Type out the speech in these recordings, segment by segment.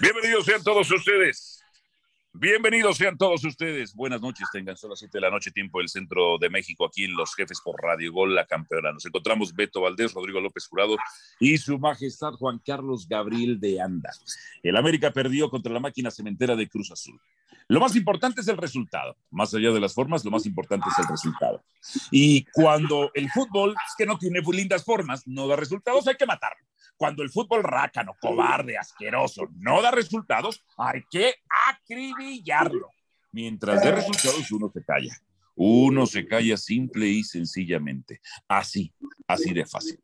Bienvenidos sean todos ustedes. Bienvenidos sean todos ustedes. Buenas noches, tengan solo las 7 de la noche, tiempo del centro de México, aquí en Los Jefes por Radio Gol, la campeona. Nos encontramos Beto Valdés, Rodrigo López Jurado y su majestad Juan Carlos Gabriel de Anda. El América perdió contra la máquina cementera de Cruz Azul. Lo más importante es el resultado. Más allá de las formas, lo más importante es el resultado. Y cuando el fútbol, que no tiene lindas formas, no da resultados, hay que matarlo. Cuando el fútbol rácano, cobarde, asqueroso, no da resultados, hay que acribillarlo. Mientras dé resultados, uno se calla. Uno se calla simple y sencillamente. Así, así de fácil.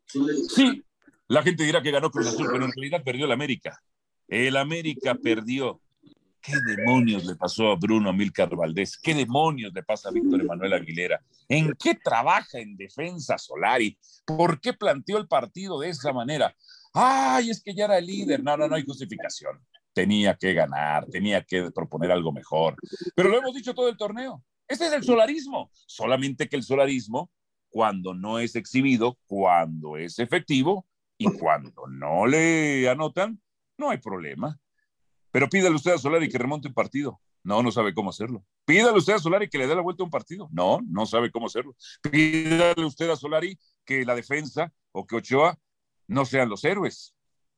Sí, la gente dirá que ganó Cruz Azul, pero en realidad perdió el América. El América perdió. ¿Qué demonios le pasó a Bruno Milcar Valdés? ¿Qué demonios le pasa a Víctor Emanuel Aguilera? ¿En qué trabaja en defensa Solari? ¿Por qué planteó el partido de esa manera? Ay, es que ya era líder. No, no, no hay justificación. Tenía que ganar, tenía que proponer algo mejor. Pero lo hemos dicho todo el torneo. Este es el solarismo. Solamente que el solarismo, cuando no es exhibido, cuando es efectivo y cuando no le anotan, no hay problema. Pero pídale usted a Solari que remonte un partido. No, no sabe cómo hacerlo. Pídale usted a Solari que le dé la vuelta a un partido. No, no sabe cómo hacerlo. Pídale usted a Solari que la defensa o que Ochoa no sean los héroes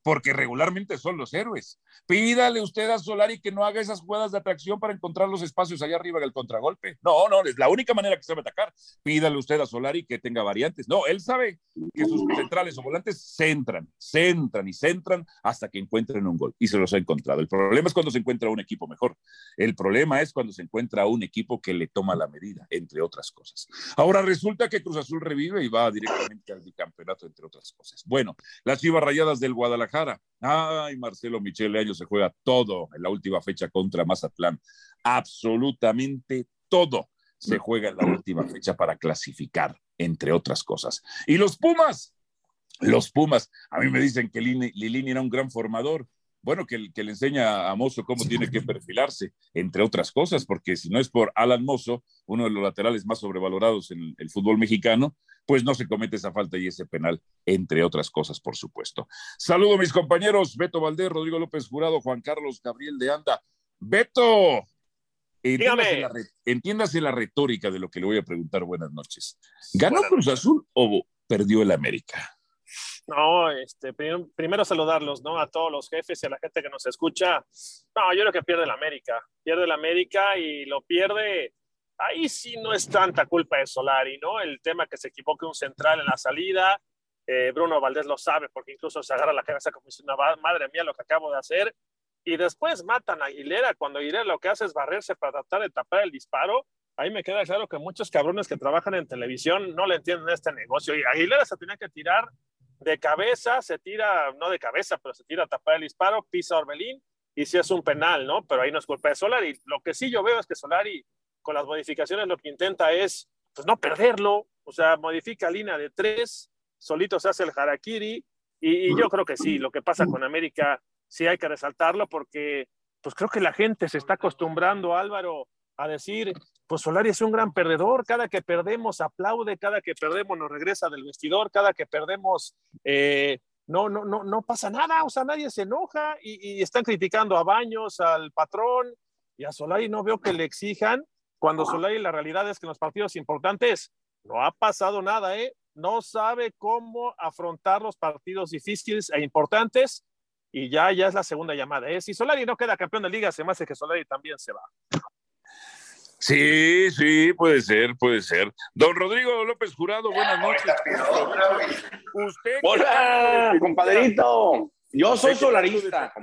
porque regularmente son los héroes. Pídale usted a Solari que no haga esas jugadas de atracción para encontrar los espacios allá arriba del contragolpe. No, no, es la única manera que a atacar. Pídale usted a Solari que tenga variantes. No, él sabe que sus centrales o volantes centran, centran y centran hasta que encuentren un gol. Y se los ha encontrado. El problema es cuando se encuentra un equipo mejor. El problema es cuando se encuentra un equipo que le toma la medida, entre otras cosas. Ahora resulta que Cruz Azul revive y va directamente al bicampeonato, entre otras cosas. Bueno, las Chivas Rayadas del Guadalajara Ay, Marcelo Michele Año se juega todo en la última fecha contra Mazatlán. Absolutamente todo se juega en la última fecha para clasificar, entre otras cosas. Y los Pumas, los Pumas, a mí me dicen que Lilini era un gran formador. Bueno, que, que le enseña a Mozo cómo tiene que perfilarse, entre otras cosas, porque si no es por Alan Mozo, uno de los laterales más sobrevalorados en el fútbol mexicano, pues no se comete esa falta y ese penal, entre otras cosas, por supuesto. Saludo a mis compañeros, Beto Valdés, Rodrigo López Jurado, Juan Carlos Gabriel de Anda. Beto, entiéndase la, entiéndase la, retórica de lo que le voy a preguntar. Buenas noches. ¿Ganó Cruz Azul o perdió el América? No, este, primero, saludarlos, ¿no? A todos los jefes y a la gente que nos escucha. No, yo creo que pierde el América. Pierde el América y lo pierde ahí sí no es tanta culpa de Solari, ¿no? El tema que se equivoque un central en la salida, eh, Bruno Valdés lo sabe porque incluso se agarra la cabeza como si una madre mía lo que acabo de hacer. Y después matan a Aguilera cuando Aguilera lo que hace es barrerse para tratar de tapar el disparo. Ahí me queda claro que muchos cabrones que trabajan en televisión no le entienden este negocio. Y Aguilera se tenía que tirar de cabeza, se tira, no de cabeza, pero se tira a tapar el disparo, pisa Orbelín y si es un penal, ¿no? Pero ahí no es culpa de Solari. Lo que sí yo veo es que Solari con las modificaciones lo que intenta es, pues no perderlo, o sea, modifica línea de tres, solito se hace el harakiri, y, yo creo que sí, lo que pasa con América sí hay que resaltarlo porque pues creo que la gente se está acostumbrando, Álvaro, a decir, pues Solari es un gran perdedor, cada que perdemos aplaude, cada que perdemos nos regresa del vestidor, cada que perdemos eh, no, no, no, no pasa nada, o sea, nadie se enoja y, están criticando a Baños, al patrón y a Solari no veo que le exijan cuando Solari la realidad es que en los partidos importantes no ha pasado nada, ¿eh? No sabe cómo afrontar los partidos difíciles e importantes y ya, ya es la segunda llamada. ¿eh? Si Solari no queda campeón de liga, se me hace que Solari también se va. Sí, sí, puede ser, puede ser. Don Rodrigo López Jurado, buenas noches. Usted. Hola, compadrito. Yo soy solarista.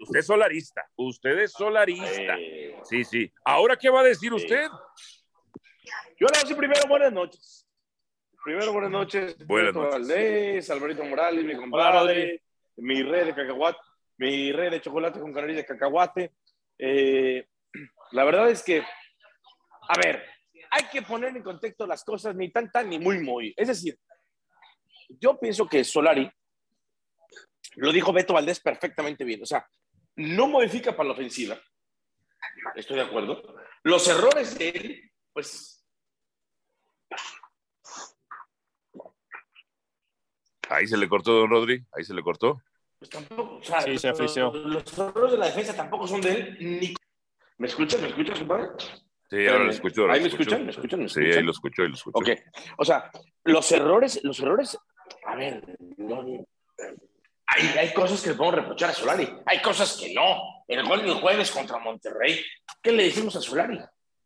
Usted es solarista. Usted es solarista. Sí, sí. ¿Ahora qué va a decir usted? Yo le decir primero buenas noches. Primero buenas noches. Buenas noches. Valdés, Alberto Morales, mi compadre, mi rey de cacahuate, mi rey de chocolate con canariz de cacahuate. Eh, la verdad es que, a ver, hay que poner en contexto las cosas ni tan tan ni muy muy. Es decir, yo pienso que Solari lo dijo Beto Valdés perfectamente bien. O sea, no modifica para la ofensiva. Estoy de acuerdo. Los errores de él, pues. Ahí se le cortó, don Rodri. Ahí se le cortó. pues tampoco, o sea, sí, se los, los errores de la defensa tampoco son de él, ni... ¿Me escuchas? ¿Me escuchas, compadre? Sí, ahora lo escucho. ¿Ahí me escuchan? ¿Me escuchan? Sí, ahí lo escucho, ahí lo escucho. Ok, o sea, los errores, los errores, a ver, hay, hay, cosas que le podemos reprochar a Solari, hay cosas que no. El gol del jueves contra Monterrey, ¿qué le decimos a Solari?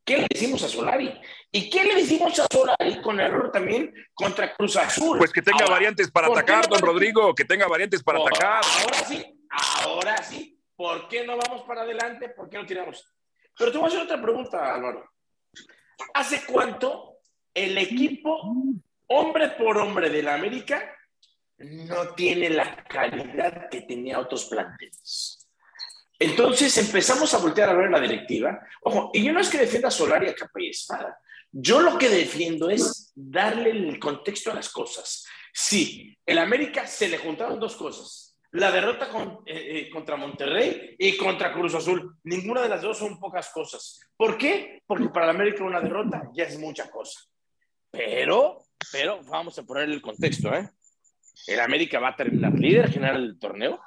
¿Qué le decimos a Solari? ¿Y qué le decimos a Solari con error también contra Cruz Azul? Pues que tenga variantes para atacar, don Rodrigo, que tenga variantes para atacar. Ahora sí, ahora sí. ¿Por qué no vamos para adelante? ¿Por qué no tiramos? Pero te voy a hacer otra pregunta, Álvaro. ¿Hace cuánto el equipo, hombre por hombre de la América, no tiene la calidad que tenía otros planteles? Entonces empezamos a voltear a ver la directiva. Ojo, y yo no es que defienda a Solari a capa y espada. Yo lo que defiendo es darle el contexto a las cosas. Sí, el América se le juntaron dos cosas. La derrota eh, eh, contra Monterrey y contra Cruz Azul. Ninguna de las dos son pocas cosas. ¿Por qué? Porque para el América una derrota ya es mucha cosa. Pero, pero vamos a poner el contexto, ¿eh? El América va a terminar líder general del torneo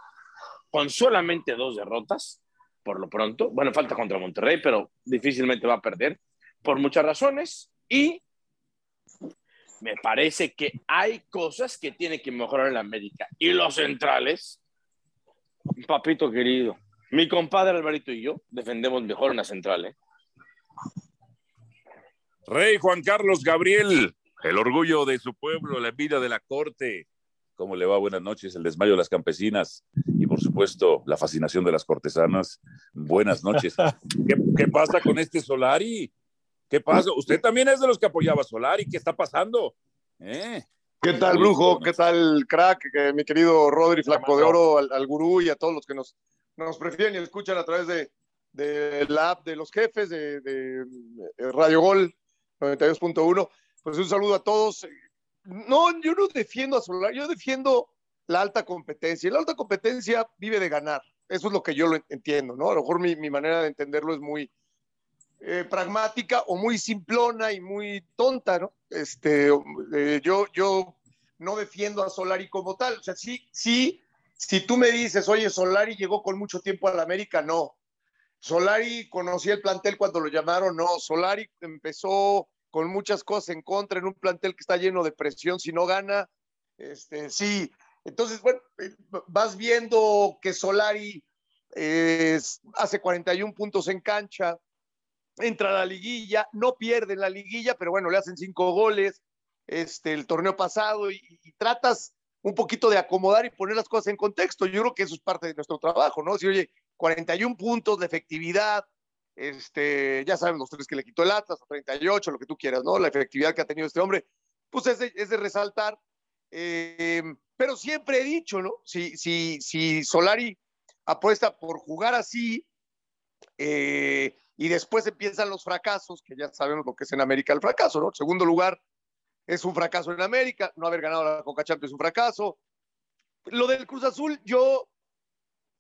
con solamente dos derrotas, por lo pronto. Bueno, falta contra Monterrey, pero difícilmente va a perder por muchas razones. Y me parece que hay cosas que tiene que mejorar en la América. Y los centrales, papito querido, mi compadre Alvarito y yo defendemos mejor en la central. ¿eh? Rey Juan Carlos Gabriel, el orgullo de su pueblo, la vida de la corte. ¿Cómo le va? Buenas noches. El desmayo de las campesinas y, por supuesto, la fascinación de las cortesanas. Buenas noches. ¿Qué, pasa con este Solari? ¿Qué pasa? Usted también es de los que apoyaba a Solari. ¿Qué está pasando? ¿Eh? ¿Qué tal, Brujo? ¿Qué tal, crack? mi querido Rodri Flaco de Oro, al, gurú y a todos los que nos, nos prefieren y escuchan a través de, de la app de los jefes de, de Radio Gol 92.1. Pues un saludo a todos no, yo no defiendo a Solari, yo defiendo la alta competencia. Y la alta competencia vive de ganar. Eso es lo que yo lo entiendo, ¿no? A lo mejor mi, manera de entenderlo es muy eh, pragmática o muy simplona y muy tonta, ¿no? Este, eh, yo, yo no defiendo a Solari como tal. O sea, sí, sí, si tú me dices, oye, Solari llegó con mucho tiempo a la América, no. Solari conocía el plantel cuando lo llamaron, no. Solari empezó con muchas cosas en contra, en un plantel que está lleno de presión si no gana. Este, sí, entonces, bueno, eh, vas viendo que Solari hace 41 puntos en cancha, entra a la liguilla, no pierde en la liguilla, pero bueno, le hacen cinco goles este, el torneo pasado y, tratas un poquito de acomodar y poner las cosas en contexto. Yo creo que eso es parte de nuestro trabajo, ¿no? Si, oye, 41 puntos de efectividad, este, ya saben los tres que le quitó el Atlas, 38, lo que tú quieras, ¿no? La efectividad que ha tenido este hombre, pues es de, resaltar. Eh, pero siempre he dicho, ¿no? Si, si, si Solari apuesta por jugar así eh, y después empiezan los fracasos, que ya sabemos lo que es en América el fracaso, ¿no? segundo lugar es un fracaso en América, no haber ganado la Coca Champions es un fracaso. Lo del Cruz Azul, yo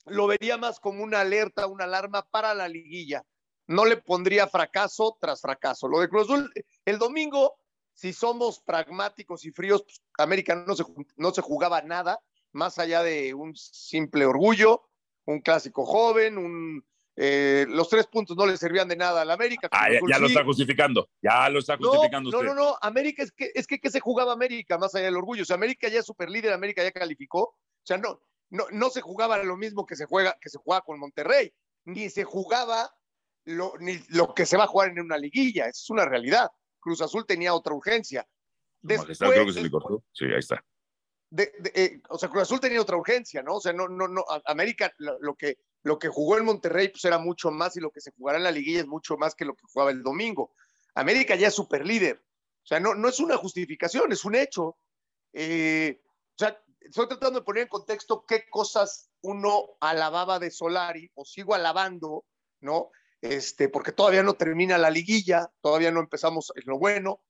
lo vería más como una alerta, una alarma para la liguilla no le pondría fracaso tras fracaso. Lo de Cruz Azul, el domingo, si somos pragmáticos y fríos, pues, América no se, no se jugaba nada, más allá de un simple orgullo, un clásico joven, un, eh, los tres puntos no le servían de nada al América. Ah, ya, lo está justificando, ya lo está justificando no, No, no, no, América es que, es que, se jugaba América, más allá del orgullo. O sea, América ya es super líder, América ya calificó. O sea, no, no, no se jugaba lo mismo que se juega, que se juega con Monterrey, ni se jugaba lo, ni lo que se va a jugar en una liguilla, es una realidad. Cruz Azul tenía otra urgencia. Después, creo que se le cortó. Sí, ahí está. Eh, o sea, Cruz Azul tenía otra urgencia, ¿no? O sea, no, no, no, América, lo, que, lo que jugó en Monterrey pues era mucho más y lo que se jugará en la liguilla es mucho más que lo que jugaba el domingo. América ya es super líder. O sea, no, no es una justificación, es un hecho. Eh, o sea, estoy tratando de poner en contexto qué cosas uno alababa de Solari o sigo alabando, ¿no? este, porque todavía no termina la liguilla, todavía no empezamos en lo bueno,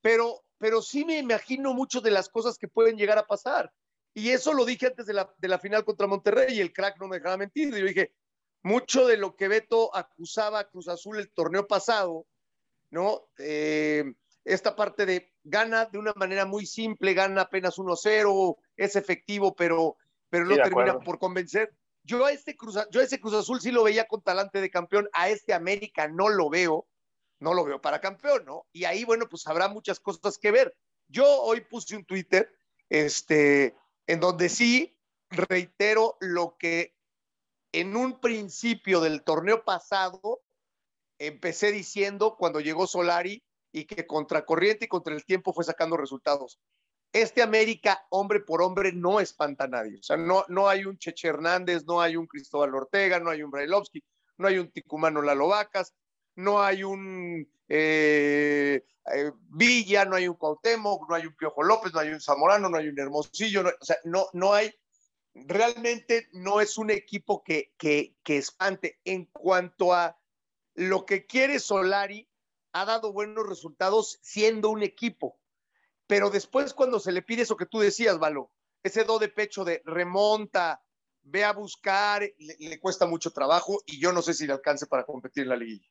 pero, pero sí me imagino mucho de las cosas que pueden llegar a pasar. Y eso lo dije antes de la, de la final contra Monterrey y el crack no me dejaba mentir. Yo dije, mucho de lo que Beto acusaba a Cruz Azul el torneo pasado, ¿no? Eh, esta parte de gana de una manera muy simple, gana apenas 1-0, es efectivo, pero pero no termina por convencer. Yo a, este Cruz, yo a ese Cruz Azul sí lo veía con talante de campeón, a este América no lo veo, no lo veo para campeón, ¿no? Y ahí, bueno, pues habrá muchas cosas que ver. Yo hoy puse un Twitter, este, en donde sí reitero lo que en un principio del torneo pasado empecé diciendo cuando llegó Solari y que contra corriente y contra el tiempo fue sacando resultados. Este América, hombre por hombre, no espanta a nadie. O sea, no, no hay un Cheche Hernández, no hay un Cristóbal Ortega, no hay un Brailovsky, no hay un Ticumano Lalo Vacas, no hay un eh, eh, Villa, no hay un Cuauhtémoc, no hay un Piojo López, no hay un Zamorano, no hay un Hermosillo, o sea, no, no hay, realmente no es un equipo que, que, que espante. En cuanto a lo que quiere Solari, ha dado buenos resultados siendo un equipo. Pero después cuando se le pide eso que tú decías, Valo, ese do de pecho de remonta, ve a buscar, le, cuesta mucho trabajo y yo no sé si le alcance para competir en la liguilla.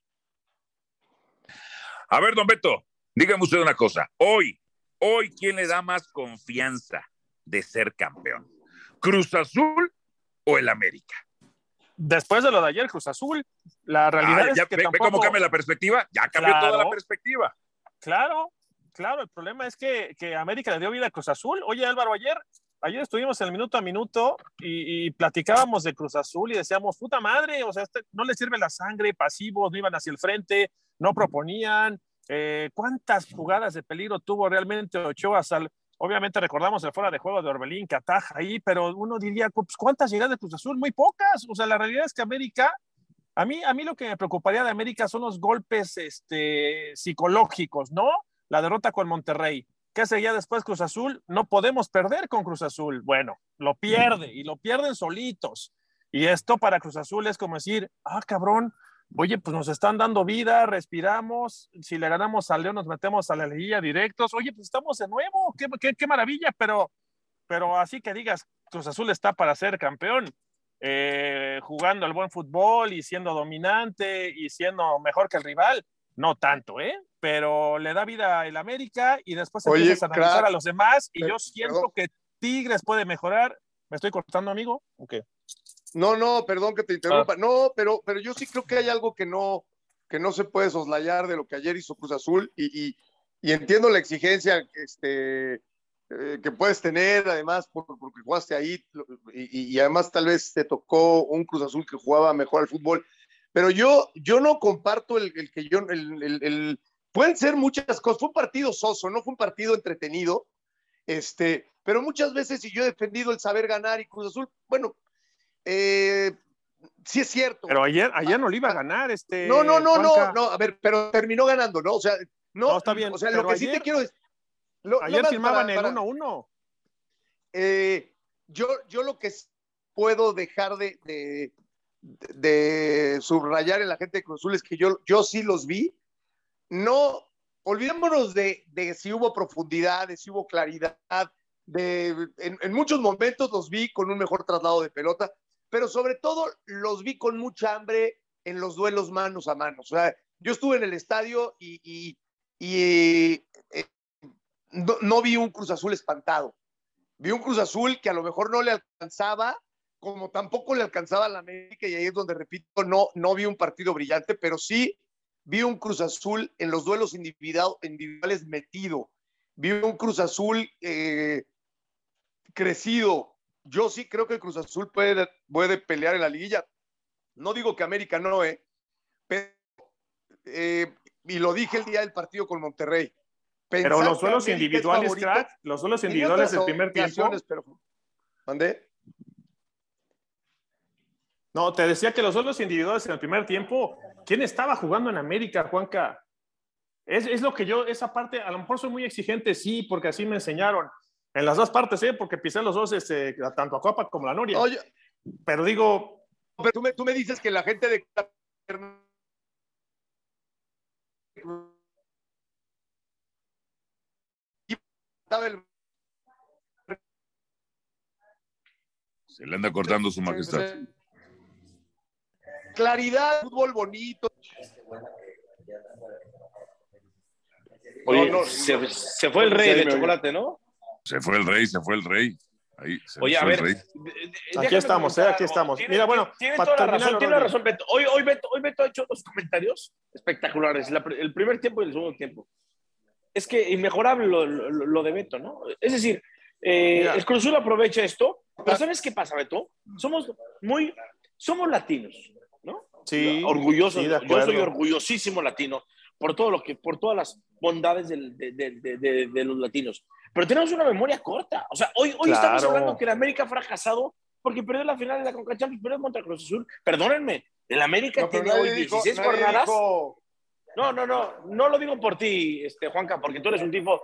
A ver, don Beto, dígame usted una cosa. Hoy, hoy, ¿quién le da más confianza de ser campeón? ¿Cruz Azul o el América? Después de lo de ayer, Cruz Azul, la realidad es que ve, cómo cambia la perspectiva? Ya cambió toda la perspectiva. Claro, claro, el problema es que, que, América le dio vida a Cruz Azul. Oye, Álvaro, ayer, ayer estuvimos en el minuto a minuto y, platicábamos de Cruz Azul y decíamos, puta madre, o sea, este, no le sirve la sangre, pasivos, no iban hacia el frente, no proponían. Eh, ¿Cuántas jugadas de peligro tuvo realmente Ochoa? Sal Obviamente recordamos el fuera de juego de Orbelín que ataja ahí, pero uno diría, pues, ¿cuántas llegadas de Cruz Azul? Muy pocas. O sea, la realidad es que América, a mí, a mí lo que me preocuparía de América son los golpes este, psicológicos, ¿no? La derrota con Monterrey. ¿Qué seguía después Cruz Azul? No podemos perder con Cruz Azul. Bueno, lo pierde y lo pierden solitos. Y esto para Cruz Azul es como decir, ah, cabrón, Oye, pues nos están dando vida, respiramos. Si le ganamos al León, nos metemos a la liguilla directos. Oye, pues estamos de nuevo. Qué, qué, maravilla, pero, pero así que digas, Cruz Azul está para ser campeón, eh, jugando al buen fútbol y siendo dominante y siendo mejor que el rival. No tanto, ¿eh? Pero le da vida el América y después empiezas a analizar a los demás. Y yo siento que Tigres puede mejorar. ¿Me estoy cortando, amigo? ¿O qué? No, no, perdón que te interrumpa. Ah. No, pero, pero yo sí creo que hay algo que no, que no se puede soslayar de lo que ayer hizo Cruz Azul y, entiendo la exigencia este, eh, que puedes tener, además, porque jugaste ahí y, además tal vez te tocó un Cruz Azul que jugaba mejor al fútbol. Pero yo, yo no comparto el, que yo, el, pueden ser muchas cosas. Fue un partido soso, no fue un partido entretenido. Este, pero muchas veces, si yo he defendido el saber ganar y Cruz Azul, bueno, eh, sí es cierto. Pero ayer, ayer no le iba a ganar este. No, no, no, no, no, a ver, pero terminó ganando, ¿no? O sea, no, está bien. O sea, lo que sí te quiero decir. ayer firmaban el 1-1. Eh, yo, yo lo que puedo dejar de, de, subrayar en la gente de Cruz Azul es que yo, yo sí los vi. No, olvidémonos de, de si hubo profundidad, de si hubo claridad, de, en, en, muchos momentos los vi con un mejor traslado de pelota, pero sobre todo los vi con mucha hambre en los duelos manos a manos. O sea, yo estuve en el estadio y, y, eh, no, vi un Cruz Azul espantado. Vi un Cruz Azul que a lo mejor no le alcanzaba, como tampoco le alcanzaba a la América, y ahí es donde, repito, no, no vi un partido brillante, pero sí vi un Cruz Azul en los duelos individuales metido. Vi un Cruz Azul eh, crecido, yo sí creo que Cruz Azul puede, puede pelear en la liguilla. No digo que América no, ¿eh? Pero, eh, y lo dije el día del partido con Monterrey. pero los suelos individuales, crack, los suelos individuales del primer tiempo. Pero, ¿Mandé? No, te decía que los suelos individuales en el primer tiempo, ¿quién estaba jugando en América, Juanca? Es, es, lo que yo, esa parte, a lo mejor soy muy exigente, sí, porque así me enseñaron. En las dos partes, ¿eh? Porque pisé los dos, este, tanto a Copa como a la Noria. Oye, pero digo. Pero tú me, tú me dices que la gente de. Se le anda cortando su majestad. Claridad, fútbol bonito. Oye, se, se, fue el rey de chocolate, ¿no? Se fue el rey, se fue el rey. Oye, a ver. Aquí estamos, ¿eh? Aquí estamos. Mira, bueno. Tiene toda la razón, tiene razón, Beto. Hoy, hoy, Beto. hoy Beto ha hecho dos comentarios espectaculares, el primer tiempo y el segundo tiempo. Es que inmejorable lo, lo, de Beto, ¿no? Es decir, eh, el Cruz Azul aprovecha esto, pero ¿sabes qué pasa, Beto? Somos muy, somos latinos, ¿no? Sí. Orgullosos. yo soy orgullosísimo latino por todo lo que, por todas las bondades de, de, de, los latinos. Pero tenemos una memoria corta. O sea, hoy, hoy estamos hablando que el América ha fracasado porque perdió la final de la Conca Champions, perdió contra Cruz Azul. Perdónenme, el América tiene hoy 16 jornadas. No, no, no, no lo digo por ti, este, Juanca, porque tú eres un tipo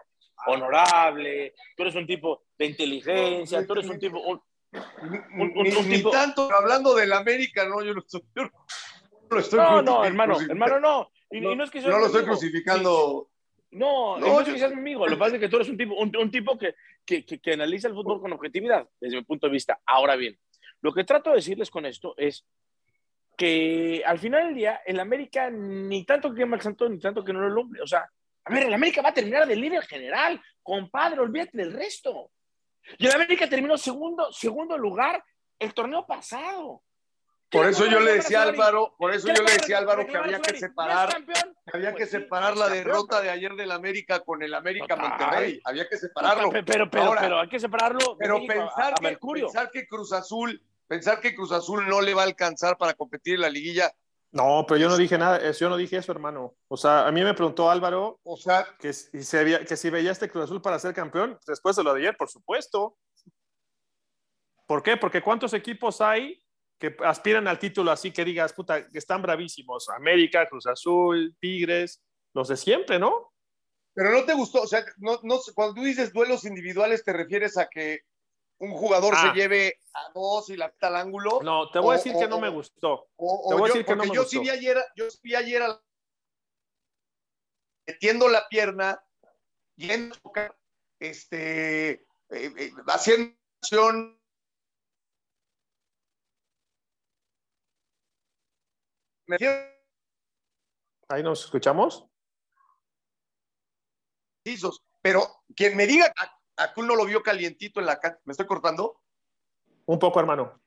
honorable, tú eres un tipo de inteligencia, tú eres un tipo... Un, ni, tanto hablando del América, no, yo no estoy... Yo no, estoy no, no, hermano, hermano, no. Y, no, es que no lo estoy crucificando. No, no, seas mi amigo. Lo que pasa es que tú eres un tipo, un, tipo que, que, que, analiza el fútbol con objetividad, desde mi punto de vista. Ahora bien, lo que trato de decirles con esto es que al final del día, el América ni tanto que quema el santo, ni tanto que no lo hombre. O sea, a ver, el América va a terminar de líder general. Compadre, olvídate del resto. Y el América terminó segundo, segundo lugar el torneo pasado. Por eso yo le decía a Álvaro, por eso yo le decía a Álvaro que había que separar, que había que pues separar la derrota de ayer del América con el América Monterrey. Había que separarlo. Pero, pero, pero, hay que separarlo. Pero pensar, que, pensar que Cruz Azul, pensar que Cruz Azul no le va a alcanzar para competir en la liguilla. No, pero yo no dije nada, yo no dije eso, hermano. O sea, a mí me preguntó Álvaro o sea, que, si, se que si veía este Cruz Azul para ser campeón después de lo de ayer, por supuesto. ¿Por qué? Porque ¿cuántos equipos hay que aspiran al título así que digas, puta, que están bravísimos. América, Cruz Azul, Tigres, los de siempre, ¿no? Pero no te gustó, o sea, no, no, cuando tú dices duelos individuales, ¿te refieres a que un jugador se ah. lleve a dos y la quita al ángulo? No, te voy a decir que no me gustó. te voy a decir que no me yo Sí vi ayer, yo sí vi ayer metiendo la pierna, yendo, este, eh, eh, haciendo Ahí nos escuchamos. Pero quien me diga a Akul no lo vio calientito en la cancha, ¿me estoy cortando? Un poco, hermano.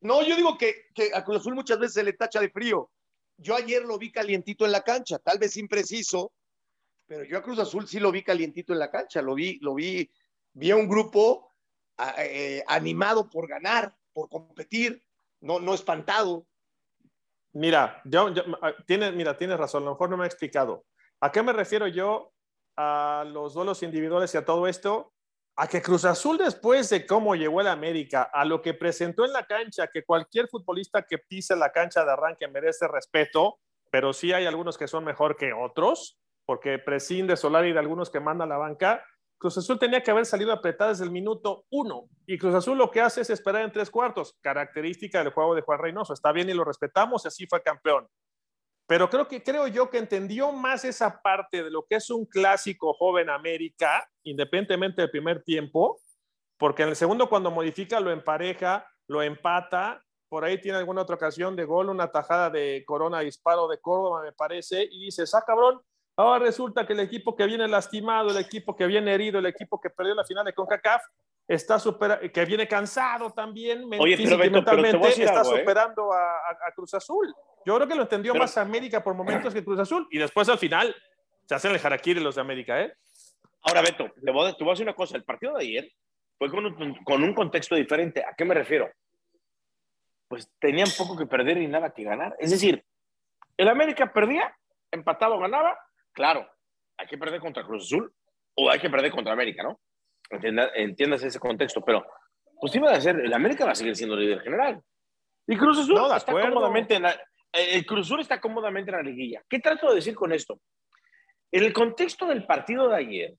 No, yo digo que, que a Cruz Azul muchas veces se le tacha de frío. Yo ayer lo vi calientito en la cancha, tal vez impreciso, pero yo a Cruz Azul sí lo vi calientito en la cancha, lo vi, lo vi, vi a un grupo eh, animado por ganar, por competir, no, no espantado. Mira, yo, ah, tiene, mira, tienes razón, a lo mejor no me ha explicado. ¿A qué me refiero yo a los duelos individuales y a todo esto? A que Cruz Azul, después de cómo llegó el América, a lo que presentó en la cancha, que cualquier futbolista que pise la cancha de arranque merece respeto, pero sí hay algunos que son mejor que otros, porque prescinde Solari de algunos que manda la banca. Cruz Azul tenía que haber salido apretada desde el minuto uno. Y Cruz Azul lo que hace es esperar en tres cuartos, característica del juego de Juan Reynoso. Está bien y lo respetamos y así fue campeón. Pero creo que creo yo que entendió más esa parte de lo que es un clásico joven América, independientemente del primer tiempo, porque en el segundo cuando modifica lo empareja, lo empata, por ahí tiene alguna otra ocasión de gol, una tajada de Corona disparo de Córdoba me parece, y dice, ah cabrón, Ahora resulta que el equipo que viene lastimado, el equipo que viene herido, el equipo que perdió la final de CONCACAF, está super, que viene cansado también Oye, pero mentalmente, está ¿eh? superando a, Cruz Azul. Yo creo que lo entendió más América por momentos que Cruz Azul y después al final se hacen el harakiri los de América, ¿eh? Ahora, Beto, te voy, a, te voy a decir una cosa. El partido de ayer fue con un, con un contexto diferente. ¿A qué me refiero? Pues tenían poco que perder y nada que ganar. Es decir, el América perdía, empataba o ganaba, claro, hay que perder contra Cruz Azul o hay que perder contra América, ¿no? entiendas ese contexto, pero pues iba a ser, el América va a seguir siendo líder general. Y Cruz Azul está cómodamente en la, el Cruz Azul está cómodamente en la liguilla. ¿Qué trato de decir con esto? En el contexto del partido de ayer,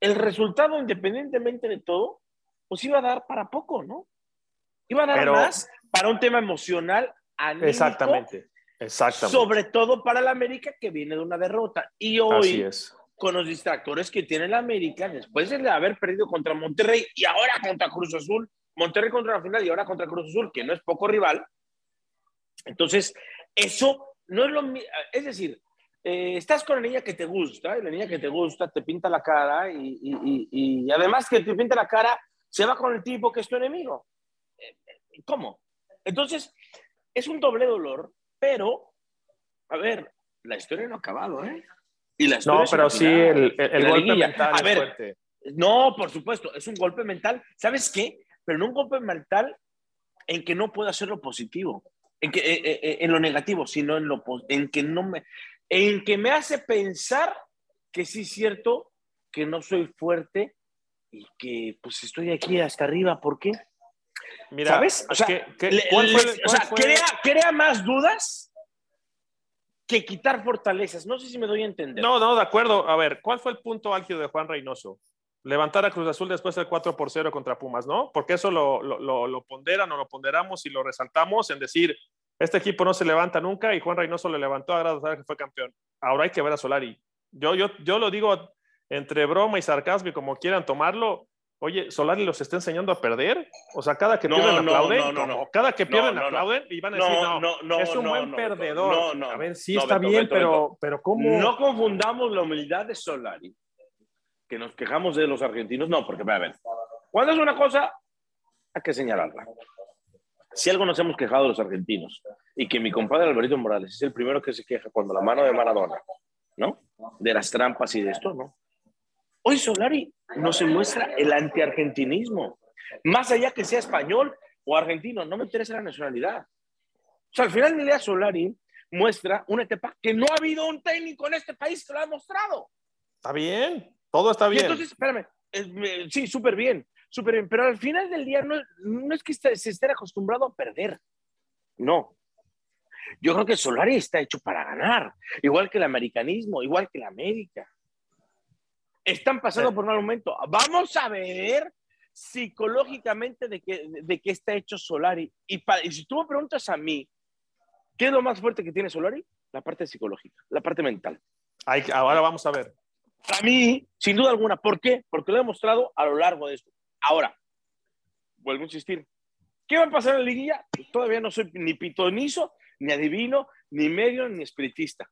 el resultado, independientemente de todo, pues iba a dar para poco, ¿no? Iba a dar más para un tema emocional, anímico, Exactamente. Exactamente. Sobre todo para la América que viene de una derrota. Y hoy, con los distractores que tiene la América, después de haber perdido contra Monterrey y ahora contra Cruz Azul, Monterrey contra la final y ahora contra Cruz Azul, que no es poco rival. Entonces, eso no es lo mismo. Es decir, eh, estás con la niña que te gusta, y la niña que te gusta te pinta la cara y, y, y, además que te pinta la cara, se va con el tipo que es tu enemigo. Eh, ¿Cómo? Entonces, es un doble dolor, pero, a ver, la historia no ha acabado, ¿eh? Y la no, pero sí, el, el, golpe mental a ver, No, por supuesto, es un golpe mental. ¿Sabes qué? Pero no un golpe mental en que no puedo hacer lo positivo, en, que, eh, eh, en lo negativo, sino en, lo, en que no me en que me hace pensar que sí es cierto que no soy fuerte y que pues estoy aquí hasta arriba. ¿Por qué? Mira, ¿Sabes? O sea, crea, más dudas que quitar fortalezas. No sé si me doy a entender. No, no, de acuerdo. A ver, ¿cuál fue el punto álgido de Juan Reynoso? Levantar a Cruz Azul después del 4 por 0 contra Pumas, ¿no? Porque eso lo, lo, lo ponderan o lo ponderamos y lo resaltamos en decir, este equipo no se levanta nunca y Juan Reynoso le levantó a grado que fue campeón. Ahora hay que ver a Solari. Yo, yo, yo lo digo entre broma y sarcasmo y como quieran tomarlo. Oye, Solari los está enseñando a perder. O sea, cada que pierden aplauden. No, no, cada que pierden aplauden y van a decir, no, es un buen perdedor. a ver, sí está bien, pero, pero ¿cómo? No confundamos la humildad de Solari, que nos quejamos de los argentinos. No, porque, a ver, cuando es una cosa, hay que señalarla. Si algo nos hemos quejado de los argentinos, y que mi compadre Alberto Morales es el primero que se queja cuando la mano de Maradona, ¿no? De las trampas y de esto, ¿no? Hoy Solari no se muestra el antiargentinismo. Más allá que sea español o argentino, no me interesa la nacionalidad. O sea, al final del día Solari muestra una etapa que no ha habido un técnico en este país que lo ha demostrado. Está bien, todo está bien. entonces, espérame, sí, súper bien súper bien, pero al final del día no, no es que se esté acostumbrado a perder, no. Yo creo que Solari está hecho para ganar, igual que el americanismo, igual que la América. Están pasando por un mal momento. Vamos a ver psicológicamente de qué, de qué está hecho Solari. Y, y si tú me preguntas a mí, ¿qué es lo más fuerte que tiene Solari? La parte psicológica, la parte mental. ahora vamos a ver. Para mí, sin duda alguna. ¿Por qué? Porque lo he demostrado a lo largo de esto. Ahora, vuelvo a insistir. ¿Qué va a pasar en la liguilla? Todavía no soy ni pitonizo, ni adivino, ni medio, ni espiritista.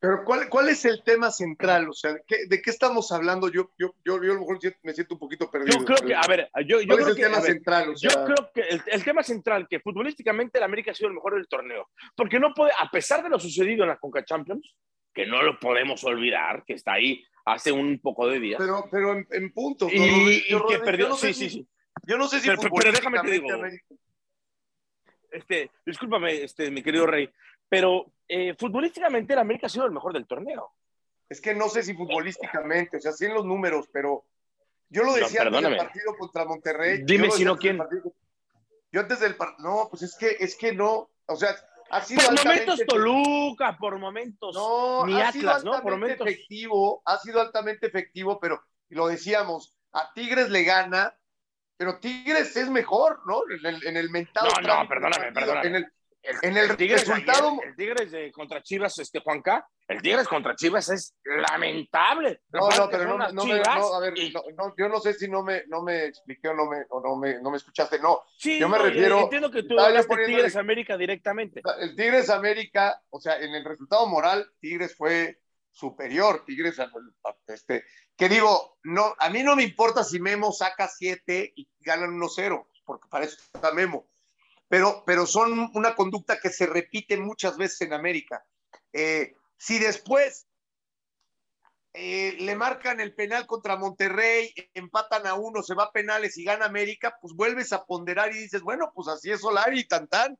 Pero ¿cuál, ¿cuál, es el tema central? O sea, ¿de qué estamos hablando? Yo, yo, yo, yo a lo mejor me siento un poquito perdido. Yo creo que, a ver, yo, yo creo el que, tema central? Yo creo que el, tema central, que futbolísticamente el América ha sido el mejor del torneo. Porque no puede, a pesar de lo sucedido en la Conca Champions, que no lo podemos olvidar, que está ahí hace un poco de días. Pero, pero en, punto. Y, que perdió. No sí, sí, sí. Yo no sé si. Pero, déjame te digo. Este, discúlpame, este, mi querido Rey, pero eh, futbolísticamente el América ha sido el mejor del torneo. Es que no sé si futbolísticamente, o sea, sí en los números, pero yo lo decía antes del partido contra Monterrey. Dime si no quién. Yo antes del partido, no, pues es que, es que no, o sea, ha sido por momentos Toluca, por momentos no, ha sido altamente efectivo, ha sido altamente efectivo, pero lo decíamos, a Tigres le gana, pero Tigres es mejor, ¿no? En el, en el mental. No, no, perdóname, perdóname. En el, en el resultado. el Tigres contra Chivas, este Juanca, el Tigres contra Chivas es lamentable. No, no, pero no, no, me, no, a ver, no, yo no sé si no me, no me expliqué o no me, o no me, no me escuchaste. No, sí, yo me refiero. Entiendo que tú hablaste de Tigres América directamente. El Tigres América, o sea, en el resultado moral, Tigres fue superior. Tigres, este, que digo, no, a mí no me importa si Memo saca 7 y ganan 1-0, porque para eso está Memo pero, pero son una conducta que se repite muchas veces en América. Eh, si después eh, le marcan el penal contra Monterrey, empatan a uno, se va a penales y gana América, pues vuelves a ponderar y dices, bueno, pues así es Solari y tan tan.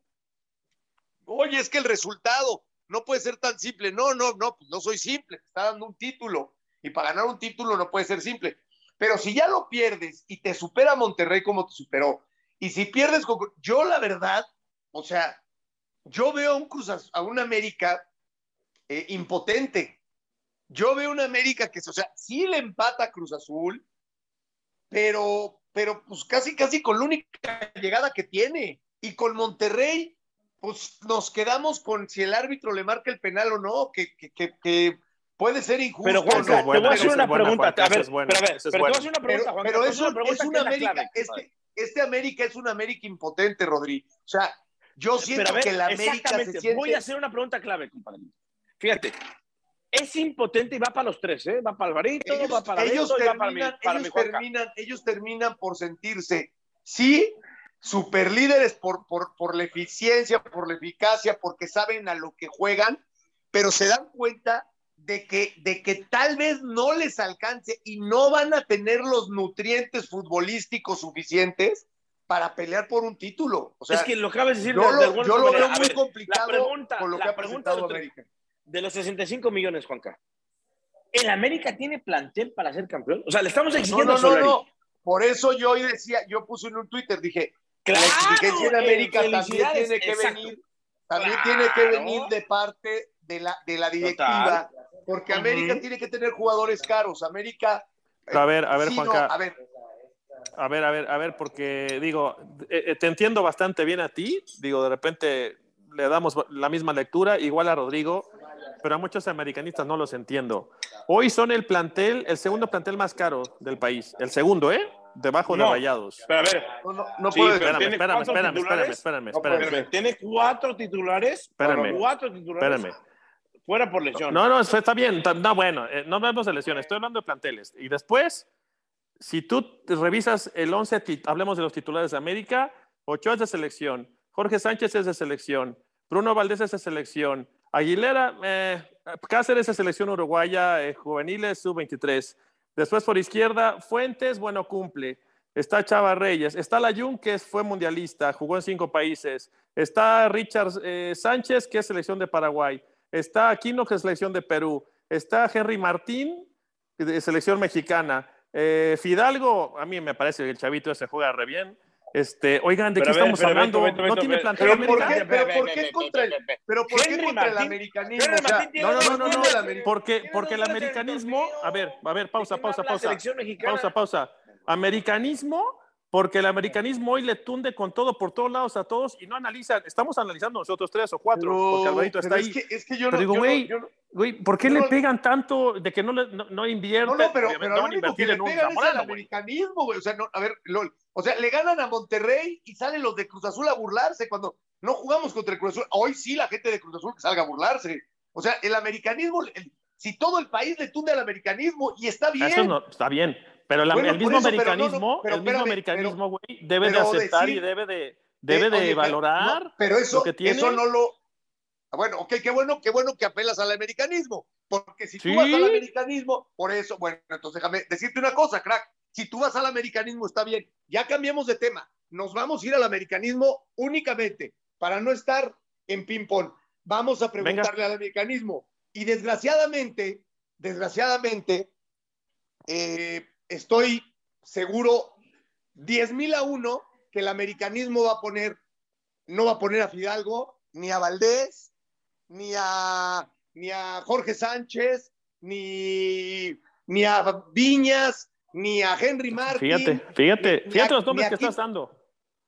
Oye, es que el resultado no puede ser tan simple. No, no, no, pues no soy simple, te está dando un título. Y para ganar un título no puede ser simple. Pero si ya lo pierdes y te supera Monterrey como te superó, y si pierdes con... Yo la verdad, o sea, yo veo un Cruz a un América eh, impotente. Yo veo una América que, o sea, sí le empata a Cruz Azul, pero, pero pues casi, casi con la única llegada que tiene. Y con Monterrey, pues nos quedamos con si el árbitro le marca el penal o no, que, que, que, puede ser injusto. Pero Juan, te voy a hacer una pregunta. A ver, pero, a ver, pero te voy a hacer una pregunta, Juan. Pero, es, una América, es que, este América es un América impotente, Rodri. O sea, yo siento que la América se siente... Voy a hacer una pregunta clave, compadre. Fíjate, es impotente y va para los tres, ¿eh? Va para Alvarito, ellos, va para ellos Beto y va terminan, para, mi, para ellos, mi Juanca. terminan, ellos terminan por sentirse, sí, super líderes por, por, por la eficiencia, por la eficacia, porque saben a lo que juegan, pero se dan cuenta de que, de que tal vez no les alcance y no van a tener los nutrientes futbolísticos suficientes para pelear por un título. O sea, es que lo acabas de decir. yo de- de lo, yo lo veo muy ver, complicado la pregunta, con lo que ha pregunta de, América. de los 65 millones, Juanca. ¿El América tiene plantel para ser campeón? O sea, le estamos No, exigiendo no, no, Solari. no. Por eso yo hoy decía, yo puse en un Twitter, dije, Claro, la en eh, América también tiene que exacto. venir, también Claro. tiene que venir de parte de la, de la directiva, porque. América tiene que tener jugadores caros. América. Pero a ver, a ver, sí, Juanca. no, a ver, A ver, a ver, a ver, porque digo, eh, eh, te entiendo bastante bien a ti, digo, de repente le damos la misma lectura, igual a Rodrigo, pero a muchos americanistas no los entiendo. Hoy son el plantel, el segundo plantel más caro del país, el segundo, ¿eh? Debajo de No. Rayados. Pero a ver, no, no, Sí, puede Espérame, ¿tiene espérame, espérame, espérame, espérame, tiene cuatro titulares. Espérame. Cuatro titulares. espérame. Fuera por lesión. No, no, está bien. No, bueno, eh, no hablamos de lesiones, estoy hablando de planteles. Y después, si tú revisas el 11, tit- hablemos de los titulares de América, Ochoa es de selección, Jorge Sánchez es de selección, Bruno Valdés es de selección, Aguilera, eh, Cáceres es de selección uruguaya, eh, juveniles, sub-23. Después por izquierda, Fuentes, bueno, cumple. Está Chava Reyes, está Layun, que fue mundialista, jugó en cinco países. Está Richard eh, Sánchez, que es selección de Paraguay. Está Aquino, que es selección de Perú. Está Henry Martín, de selección mexicana. Eh, Fidalgo, a mí me parece que el chavito ese juega re bien. Este, oigan, ¿de Pero qué ver, estamos pero hablando? ¿No tiene plantel pero ¿por qué? pero ¿por qué contra el- Pero ¿por qué contra el americanismo? O sea, No, no, no, no, no. Porque, porque el americanismo, a ver, a ver, pausa, ¿De qué pausa, pausa. selección mexicana? Pausa, pausa. Americanismo, porque el americanismo hoy le tunde con todo por todos lados a todos y no analiza. Estamos analizando nosotros tres o cuatro, pero- porque Alvarito está ahí. Es que, es que yo Pero no, digo, güey, Güey, ¿por qué No, le no. pegan tanto de que no, le, no, no invierten? No, no, pero, pero no lo único que le pegan es al americanismo, güey. O sea, no, a ver, LOL. O sea, le ganan a Monterrey y salen los de Cruz Azul a burlarse cuando no jugamos contra el Cruz Azul. Hoy sí la gente de Cruz Azul que salga a burlarse. O sea, el americanismo, el- si todo el país le tunde al americanismo y está bien. Eso no, está bien. Pero la- Bueno, el mismo eso, pero no, no, americanismo, pero el mismo espérame, americanismo, güey, debe de aceptar decir- y debe de, debe de oye, valorar pero eso, lo que tiene. eso no lo. Ah, Bueno, ok, qué bueno, qué bueno que apelas al americanismo. Porque si tú vas al americanismo, por eso, bueno, entonces déjame decirte una cosa, crack. Si tú vas al americanismo, está bien. Ya cambiamos de tema. Nos vamos a ir al americanismo únicamente para no estar en ping-pong. Vamos a preguntarle al americanismo. Y desgraciadamente, desgraciadamente, eh, estoy seguro 10 mil a uno que el americanismo va a poner, no va a poner a Fidalgo, ni a Valdés, ni a, ni a Jorge Sánchez, ni, ni a Viñas, ni a Henry Martin. Fíjate, fíjate, ni fíjate a- los nombres que estás dando.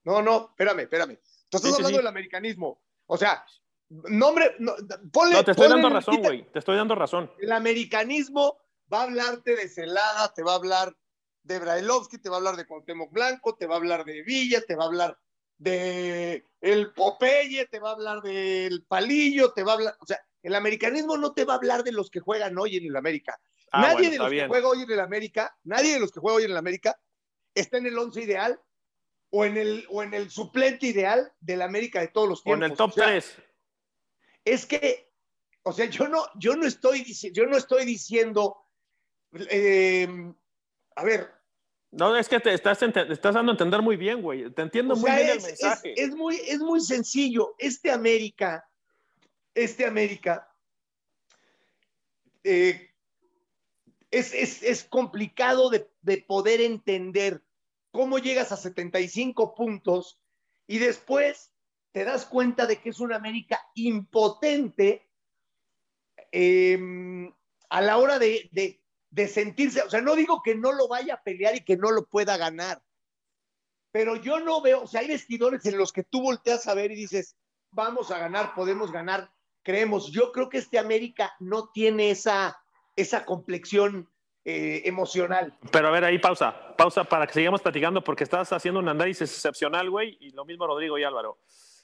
No, no, espérame, espérame. Tú estás Sí, hablando sí. del americanismo. O sea, nombre, no, ponle, No, te estoy ponle dando razón, güey. Te estoy dando razón. El americanismo va a hablarte de Celada, te va a hablar de Brailovsky, te va a hablar de Cuauhtémoc Blanco, te va a hablar de Villa, te va a hablar de el Popeye, te va a hablar del Palillo, te va a hablar, o sea, el americanismo no te va a hablar de los que juegan hoy en el América. Ah, nadie bueno, de los bien. que juega hoy en el América, nadie de los que juega hoy en el América está en el once ideal o en el o en el suplente ideal del América de todos los Con tiempos. el top O sea, 3. es que, o sea, yo no, yo no estoy diciendo, yo no estoy diciendo, eh, a ver, No, es que te estás, te estás dando a entender muy bien, güey. Te entiendo o muy sea, bien el mensaje. es- es muy, es muy sencillo. Este América, este América, eh, es, es- es complicado de, de poder entender cómo llegas a 75 puntos y después te das cuenta de que es un América impotente eh, a la hora de- de sentirse, o sea, no digo que no lo vaya a pelear y que no lo pueda ganar, pero yo no veo, o sea, hay vestidores en los que tú volteas a ver y dices, vamos a ganar, podemos ganar, creemos. Yo creo que este América no tiene esa, esa complexión eh, emocional. Pero a ver, ahí pausa. Pausa para que sigamos platicando porque estás haciendo un análisis excepcional, güey. Y lo mismo Rodrigo y Álvaro.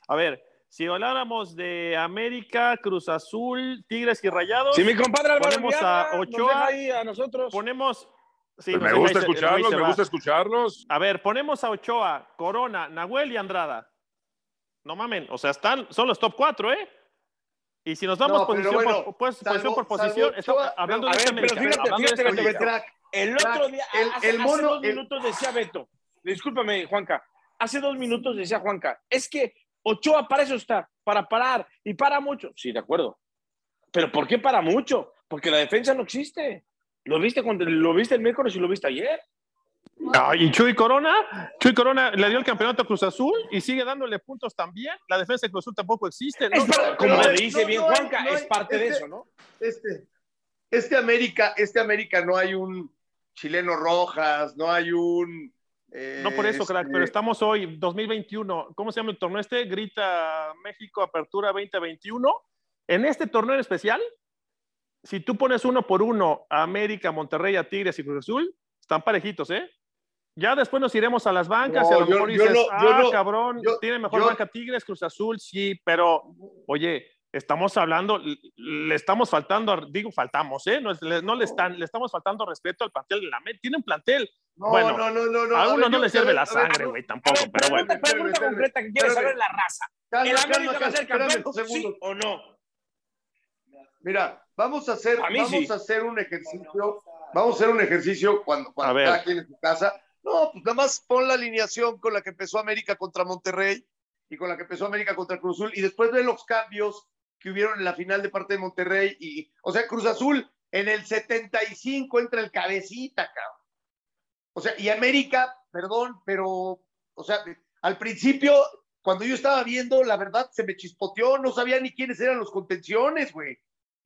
A ver, Si habláramos de América, Cruz Azul, Tigres y Rayados. Si mi compadre Álvaro ponemos Viana a Ochoa, ahí a nosotros. Ponemos. sí, Pues me gusta ahí escucharlos, me va. gusta escucharlos. A ver, ponemos a Ochoa, Corona, Nahuel y Andrada. No mamen, o sea, están, son los top cuatro, ¿eh? Y si nos vamos No, posición, bueno, por, pues, salvo- posición por posición, estamos Ochoa, hablando de ver, esta pero fíjate, hablando de fíjate, crack, El Crack, otro día, el- hace, el hace mono- dos el- minutos decía Beto, discúlpame, Juanca, hace dos minutos decía Juanca, es que Ochoa para eso está, para parar, y para mucho. Sí, de acuerdo. Pero ¿por qué para mucho? Porque la defensa no existe. ¿Lo viste, cuando, lo viste el miércoles y lo viste ayer? Y Chuy Corona, Chuy Corona le dio el campeonato a Cruz Azul y sigue dándole puntos también. La defensa de Cruz Azul tampoco existe. ¿no? Es para- como le dice no, bien no Juanca, no hay- es parte de este- eso, ¿no? este, este América, este América no hay un chileno Rojas, no hay un. eh, No por eso, crack, este, pero estamos hoy, 2021. ¿Cómo se llama el torneo este? Grita México Apertura 2021. En este torneo en especial, si tú pones uno por uno a América, Monterrey, a Tigres y Cruz Azul, están parejitos, ¿eh? Ya después nos iremos a las bancas y a lo yo- mejor dices, no- ah, no- cabrón, yo- tiene mejor yo- banca Tigres, Cruz Azul, sí, pero, oye, estamos hablando, le estamos faltando, digo, faltamos, ¿eh? No, le, no le están, le estamos faltando respeto al plantel de la América. Tiene un plantel, No, Bueno, no, no, no, no. a ver, uno no yo- le sirve la sangre, güey, tampoco, pero bueno. Pregunta, pregunta espérame, completa que quiere saber la raza. calma, ¿El América va a ser campeón? ¿Sí o no? Mira, vamos a hacer, vamos sí. a hacer un ejercicio, vamos a hacer un ejercicio cuando, cuando cada quien en su casa. No, pues nada más pon la alineación con la que empezó América contra Monterrey y con la que empezó América contra Cruz Azul y después ve los cambios que hubieron en la final de parte de Monterrey y, o sea, Cruz Azul en el 75 entra el cabecita, cabrón. O sea, y América, perdón, pero, o sea, al principio, cuando yo estaba viendo, la verdad se me chispoteó, no sabía ni quiénes eran los contenciones, güey,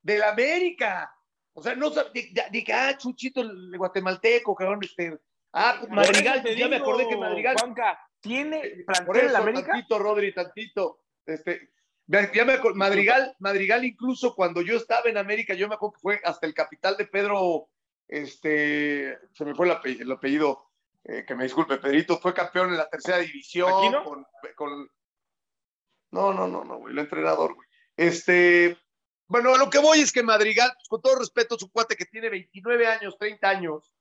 del América. O sea, no sabía, dije, ah, Chuchito, el guatemalteco, cabrón, este, ah, pues, Madrigal, ya me acordé que Madrigal, Juanca, ¿tiene por plantel en América? tantito, Rodri, tantito, este, ya me acuerdo, Madrigal, Madrigal incluso cuando yo estaba en América, yo me acuerdo que fue hasta el capital de Pedro, este, se me fue el apellido, el apellido, eh, que me disculpe, Pedrito, fue campeón en la tercera división. ¿Aquino? Con, con- No, no, no, no, güey, el entrenador, güey. Este, bueno, a lo que voy es que Madrigal, pues, con todo respeto, es un cuate que tiene 29 años, 30 años,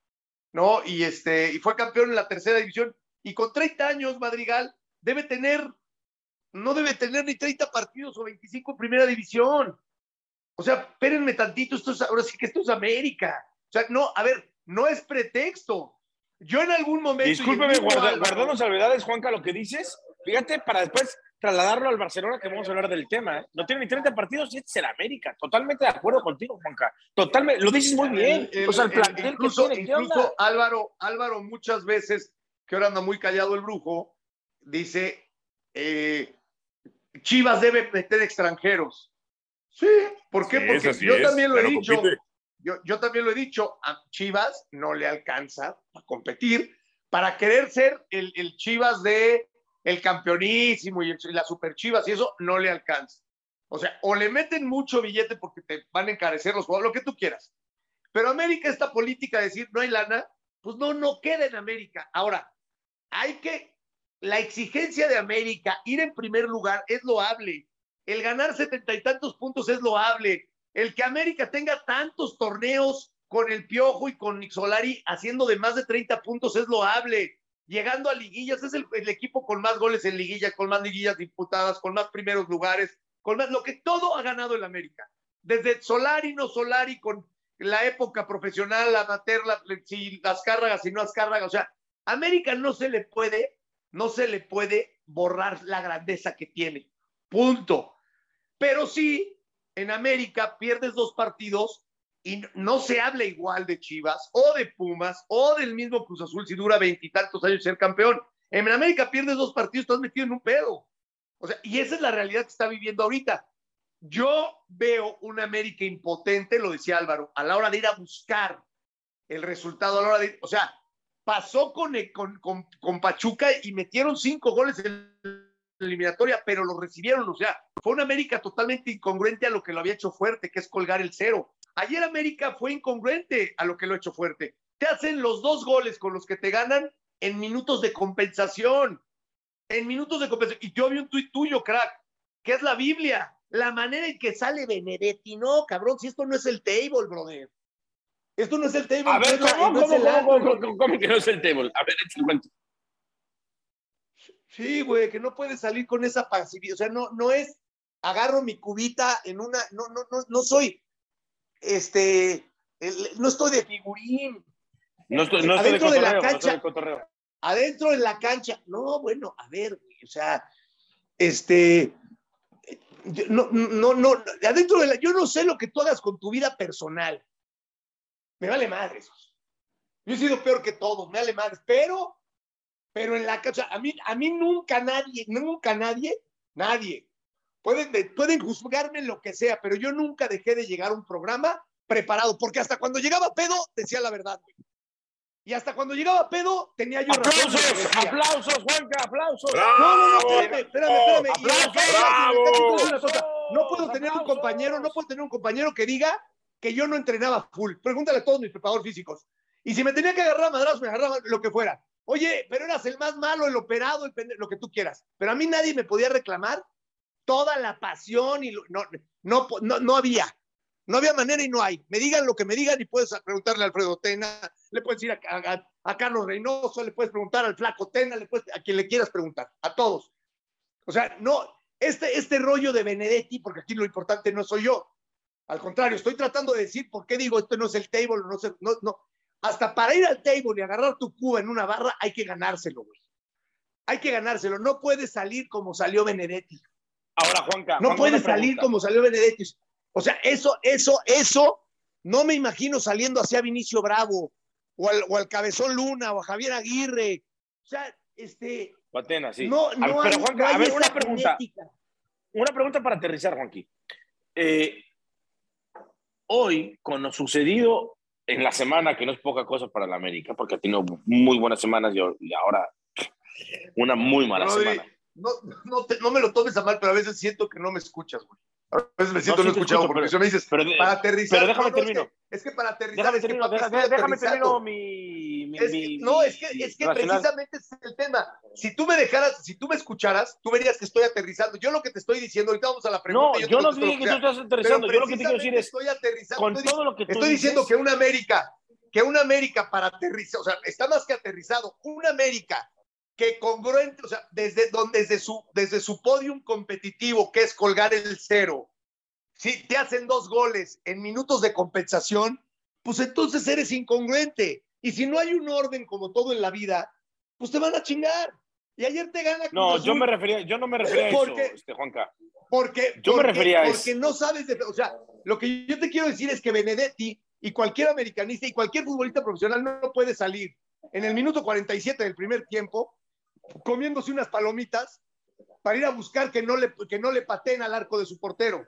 ¿no? Y, este, y fue campeón en la tercera división. Y con 30 años, Madrigal debe tener, no debe tener ni 30 partidos o 25 en primera división. O sea, espérenme tantito, esto es, ahora sí que esto es América. O sea, no, a ver, no es pretexto. Yo en algún momento. Discúlpeme, guarda, guardando salvedades, Juanca, lo que dices. Fíjate, para después trasladarlo al Barcelona, que vamos a hablar del tema. ¿eh? No tiene ni 30 partidos y este es el América. Totalmente de acuerdo contigo, Juanca. Totalmente, lo dices muy bien. El- o sea, el el- plantel incluso, que tiene, ¿qué incluso? Álvaro, Álvaro muchas veces, que ahora anda muy callado el brujo, dice, eh, Chivas debe meter extranjeros. Sí, ¿por qué? Sí, Porque yo es, también lo he dicho. compite. Yo, yo también lo he dicho, a Chivas no le alcanza a competir para querer ser el, el Chivas de el campeonísimo y, el- y la super Chivas y eso no le alcanza. O sea, o le meten mucho billete porque te van a encarecer los jugadores, lo que tú quieras. Pero América, esta política de decir no hay lana, pues no, no queda en América. Ahora, hay que, la exigencia de América, ir en primer lugar es loable. El ganar setenta y tantos puntos es loable. El que América tenga tantos torneos con el Piojo y con Solari haciendo de más de 30 puntos es loable. Llegando a liguillas, es el, equipo con más goles en liguillas, con más liguillas disputadas, con más primeros lugares, con más, lo que todo ha ganado el América. Desde Solari, no Solari, con la época profesional, la, si las cárragas, si no las cárragas, o sea, América no se le puede, no se le puede borrar la grandeza que tiene. Punto. Pero sí, en América pierdes dos partidos y no se habla igual de Chivas o de Pumas o del mismo Cruz Azul si dura veintitantos años ser campeón. En América pierdes dos partidos, estás metido en un pedo. O sea, y esa es la realidad que está viviendo ahorita. Yo veo una América impotente, lo decía Álvaro, a la hora de ir a buscar el resultado, a la hora de, o sea, pasó con, con, con, con Pachuca y metieron cinco goles en la eliminatoria, pero lo recibieron, o sea, fue una América totalmente incongruente a lo que lo había hecho fuerte, que es colgar el cero. Ayer América fue incongruente a lo que lo ha hecho fuerte. Te hacen los dos goles con los que te ganan en minutos de compensación. En minutos de compensación. Y yo vi un tuit tuyo, crack. que es la Biblia. La manera en que sale Benedetti, no, cabrón, si esto no es el table, brother. Esto no es el table. A ver, ¿cómo, no cómo, cómo, cómo que no es el table? A ver, échale cuento. Sí, güey, que no puedes salir con esa pasividad. O sea, no, no es agarro mi cubita en una. No, no, no, no soy. Este. el- no estoy de figurín. No estoy, no estoy de Adentro de la no cancha. de cotorreo. Adentro de la cancha. No, bueno, a ver, o sea, este. No, no, no, adentro de la. Yo no sé lo que tú hagas con tu vida personal. Me vale madres. Yo he sido peor que todos, me vale madres. Pero, pero en la cancha, a mí, a mí nunca nadie, nunca nadie, nadie. Pueden, de- pueden juzgarme lo que sea, pero yo nunca dejé de llegar a un programa preparado, porque hasta cuando llegaba pedo, decía la verdad, güey. Y hasta cuando llegaba pedo, tenía yo razón. Aplausos, aplausos, Juanca, aplausos. No, no, no, ¡Bravo! espérame, espérame, espérame. ¡Aplausos! ¡Bravo! No puedo ¡Aplausos! tener un compañero, no puedo tener un compañero que diga que yo no entrenaba full. Pregúntale a todos mis preparadores físicos. Y si me tenía que agarrar a madrazos, me agarraba lo que fuera. Oye, pero eras el más malo, el operado, el pende- lo que tú quieras. Pero a mí nadie me podía reclamar toda la pasión y lo- no, no, no, no había. No había manera y no hay. Me digan lo que me digan y puedes preguntarle a Alfredo Tena, le puedes ir a, Carlos Reynoso, le puedes preguntar al Flaco Tena, le puedes, a quien le quieras preguntar, a todos. O sea, no, este, este rollo de Benedetti, porque aquí lo importante no soy yo. Al contrario, estoy tratando de decir por qué digo esto no es el table, no, sé, no, no. Hasta para ir al table y agarrar tu cuba en una barra hay que ganárselo, güey. Hay que ganárselo. No puedes salir como salió Benedetti. Ahora, Juanca. No Juanca, puedes una salir como salió Benedetti. O sea, eso, eso, eso, no me imagino saliendo hacia Vinicio Bravo, o al, o al Cabezón Luna, o a Javier Aguirre. O sea, este, Patena, sí. no, no hay, pero, Juanca, no hay a ver, una pregunta. genética. Una pregunta para aterrizar, Juanqui. Eh, hoy, con lo sucedido en la semana, que no es poca cosa para la América, porque ha tenido muy buenas semanas y, ahora una muy mala semana. No, no, te- no me lo tomes a mal, pero a veces siento que no me escuchas, güey. A veces me siento no, escuchado, escucho, porque pero- si me dices, Pero, para aterrizar. pero déjame no, es termino. que- Es que, para aterrizar. déjame es que, termino, papi, déjame, déjame termino mi, mi- Es que- mi- no, es que, es que racional. precisamente es el tema. Si tú me dejaras, si tú me escucharas, tú verías que estoy aterrizando. Yo lo que te estoy diciendo, ahorita vamos a la pregunta. No, yo no dije que tú estás aterrizando. Yo lo que te quiero decir es, estoy aterrizando. con estoy, todo lo que tú estoy dices, diciendo que una América, que una América para aterrizar, o sea, está más que aterrizado, una América que congruente, o sea, desde, donde, desde, su, desde su podium competitivo, que es colgar el cero, si te hacen dos goles en minutos de compensación, pues entonces eres incongruente. Y si no hay un orden como todo en la vida, pues te van a chingar. Y ayer te gana Cruz No, yo me refería, yo no me refería a eso, este, Juanca. porque, Yo me porque- refería a eso. porque no sabes de, o sea, lo que yo te quiero decir es que Benedetti y cualquier americanista y cualquier futbolista profesional no, no puede salir en el minuto 47 del primer tiempo comiéndose unas palomitas para ir a buscar que no le, que no le pateen al arco de su portero.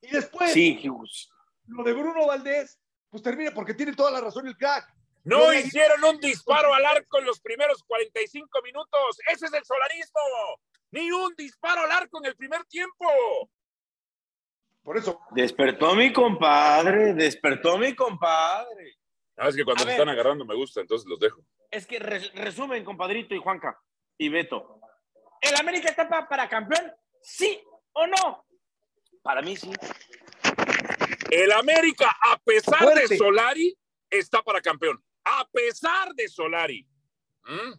Y después, Sí, Hughes. lo de Bruno Valdés, pues termina porque tiene toda la razón el crack. No hicieron un disparo al arco en los primeros 45 minutos. Ese es el solarismo. Ni un disparo al arco en el primer tiempo. Por eso, Despertó mi compadre, despertó mi compadre. Sabes que cuando A se ver. están agarrando me gusta, entonces los dejo. Es que res- resumen, compadrito y Juanca y Beto. ¿El América está pa- para campeón? ¿Sí o no? Para mí sí. El América, a pesar Fuerte. de Solari, está para campeón. A pesar de Solari. ¿Mm?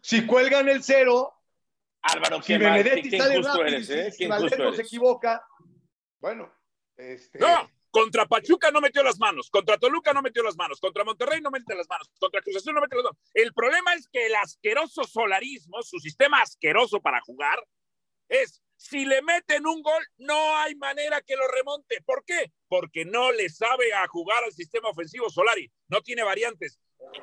si cuelgan el cero, Álvaro, si Benedetti sale rápido, eres, si- ¿eh? si, Valdés no se equivoca, bueno, este, No, contra Pachuca no metió las manos, contra Toluca no metió las manos, contra Monterrey no metió las manos, contra Cruz Azul no metió las manos. El problema es que el asqueroso solarismo, su sistema asqueroso para jugar, es si le meten un gol, no hay manera que lo remonte. ¿Por qué? Porque no le sabe a jugar al sistema ofensivo Solari, no tiene variantes.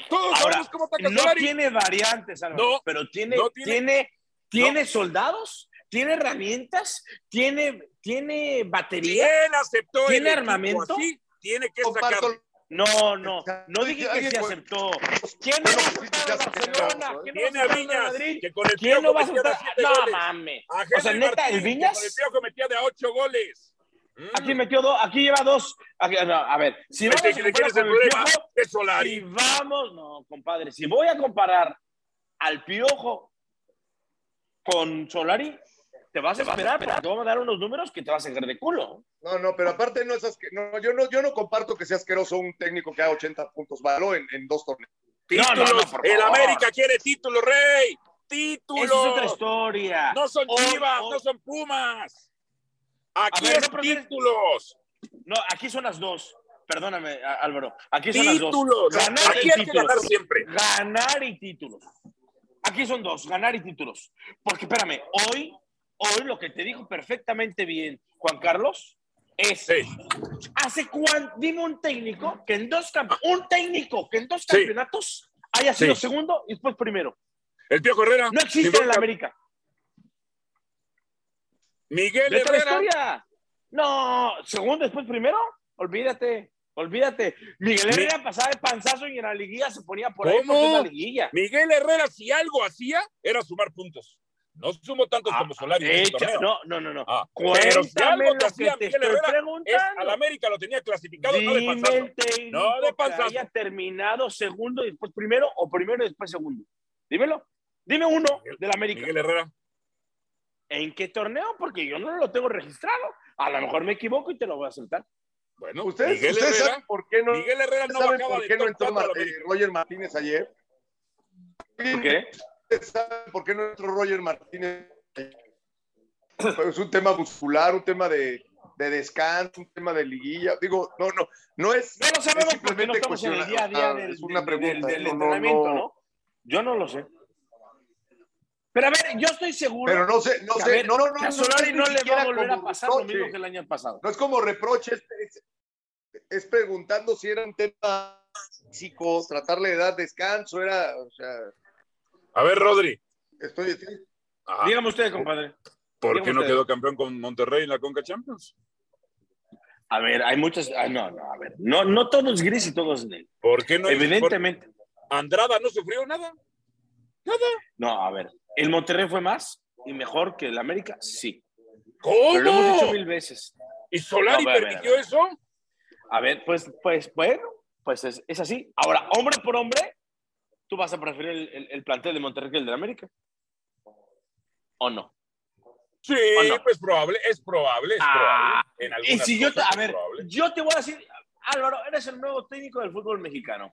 Todos Ahora, sabemos cómo ataca no Solari. tiene variantes, Álvaro, No, pero tiene, no tiene- tiene, tiene soldados, tiene herramientas, tiene, tiene batería. ¿Quién aceptó ¿Tiene el armamento? así? Tiene que sacarlo. No, no, no dije que Alguien se aceptó. ¿Quién no va a Barcelona? ¿Quién no va a Viñas, que ¿Quién no va a aceptar? No mames. O sea, neta, Martín, el que Viñas. Con el Piojo metía de a ocho goles. Mm. Aquí metió dos, aquí lleva dos. Aquí- no, a ver, si vamos a ¿de quién es el comparar con el problema? Piojo, si vamos, no, compadre, si voy a comparar al Piojo con Solari, te vas a esperar, pero te vamos a dar unos números que te vas a sacar de culo. No, no, pero aparte no es asque- no, yo no, yo no comparto que sea asqueroso un técnico que haga 80 puntos valor en, en dos torneos. Títulos. No, no, no, por el. América quiere título, Rey. Títulos. Esa es otra historia. No son Chivas, no son Pumas. Aquí A ver, es no, pero tienes- títulos. No, aquí son las dos. Perdóname, Álvaro. Aquí son las dos. Títulos. Ganar Aquí y hay que títulos. ganar siempre. Ganar y títulos. Aquí son dos, ganar y títulos. Porque espérame, hoy, hoy lo que te dijo perfectamente bien Juan Carlos es, Sí. ¿hace cuánto? Dime un técnico que en dos un técnico que en dos Sí. campeonatos haya sido Sí. segundo y después primero. El Piojo Herrera. No existe en la América. Miguel Herrera. historia. No, segundo, después primero. Olvídate, olvídate. Miguel Mi- Herrera pasaba de panzazo y en la liguilla se ponía por ahí ¿Cómo? porque es la liguilla. Miguel Herrera, si algo hacía, era sumar puntos. No sumó tantos como Solari en el Echa- torneo. no, no, no, no. Ah, pero si algo lo que que hacía te Miguel estoy Herrera es preguntando. al América lo tenía clasificado, no de Dime panzazo. No de que panzazo. haya terminado segundo y después primero o primero y después segundo. Dímelo. Dime uno del América. Miguel Herrera. ¿En qué torneo? Porque yo no lo tengo registrado. A lo mejor me equivoco y te lo voy a soltar. Bueno, ¿Ustedes, Miguel ustedes Herrera, saben por qué no, Miguel Herrera no saben bajaba por de qué no top entró 4 a la Mar- eh. Roger Martínez ayer? ¿Por qué? ¿Ustedes saben por qué no entró Roger Martínez? Es un tema muscular, un tema de, de descanso, un tema de liguilla. Digo, no, no, no es. No lo sabemos es porque no estamos en el día a día del, una pregunta. del- del no, no, entrenamiento, no. ¿no? Yo no lo sé. Pero a ver, yo estoy seguro Pero no sé, no sé, ver, no, no, no. a Solari es no, le va a volver a como pasar lo mismo que el año pasado. No es como reproche, es, es- es preguntando si era un tema físico, tratarle de dar descanso, era, o sea, A ver, Rodri. estoy, Ajá. Dígame usted, compadre. ¿Por dígame qué no usted. quedó campeón con Monterrey en la Conca Champions? A ver, hay muchas. ah, no, no, a ver. No, no todo es gris y todo es negro. ¿Por qué no? Evidentemente. por- Andrada no sufrió nada. No, a ver. ¿El Monterrey fue más y mejor que el América? Sí. ¿Cómo? Pero lo hemos dicho mil veces. ¿Y Solari No, a ver, a ver, permitió a ver. eso? A ver, pues, pues, bueno, pues es, es así. Ahora, hombre por hombre, tú vas a preferir el, el- el plantel de Monterrey que el de América. ¿O no? Sí, ¿O no? pues probable, es probable, es Ah, probable. En Y si yo te, a ver, yo te voy a decir, Álvaro, eres el nuevo técnico del fútbol mexicano.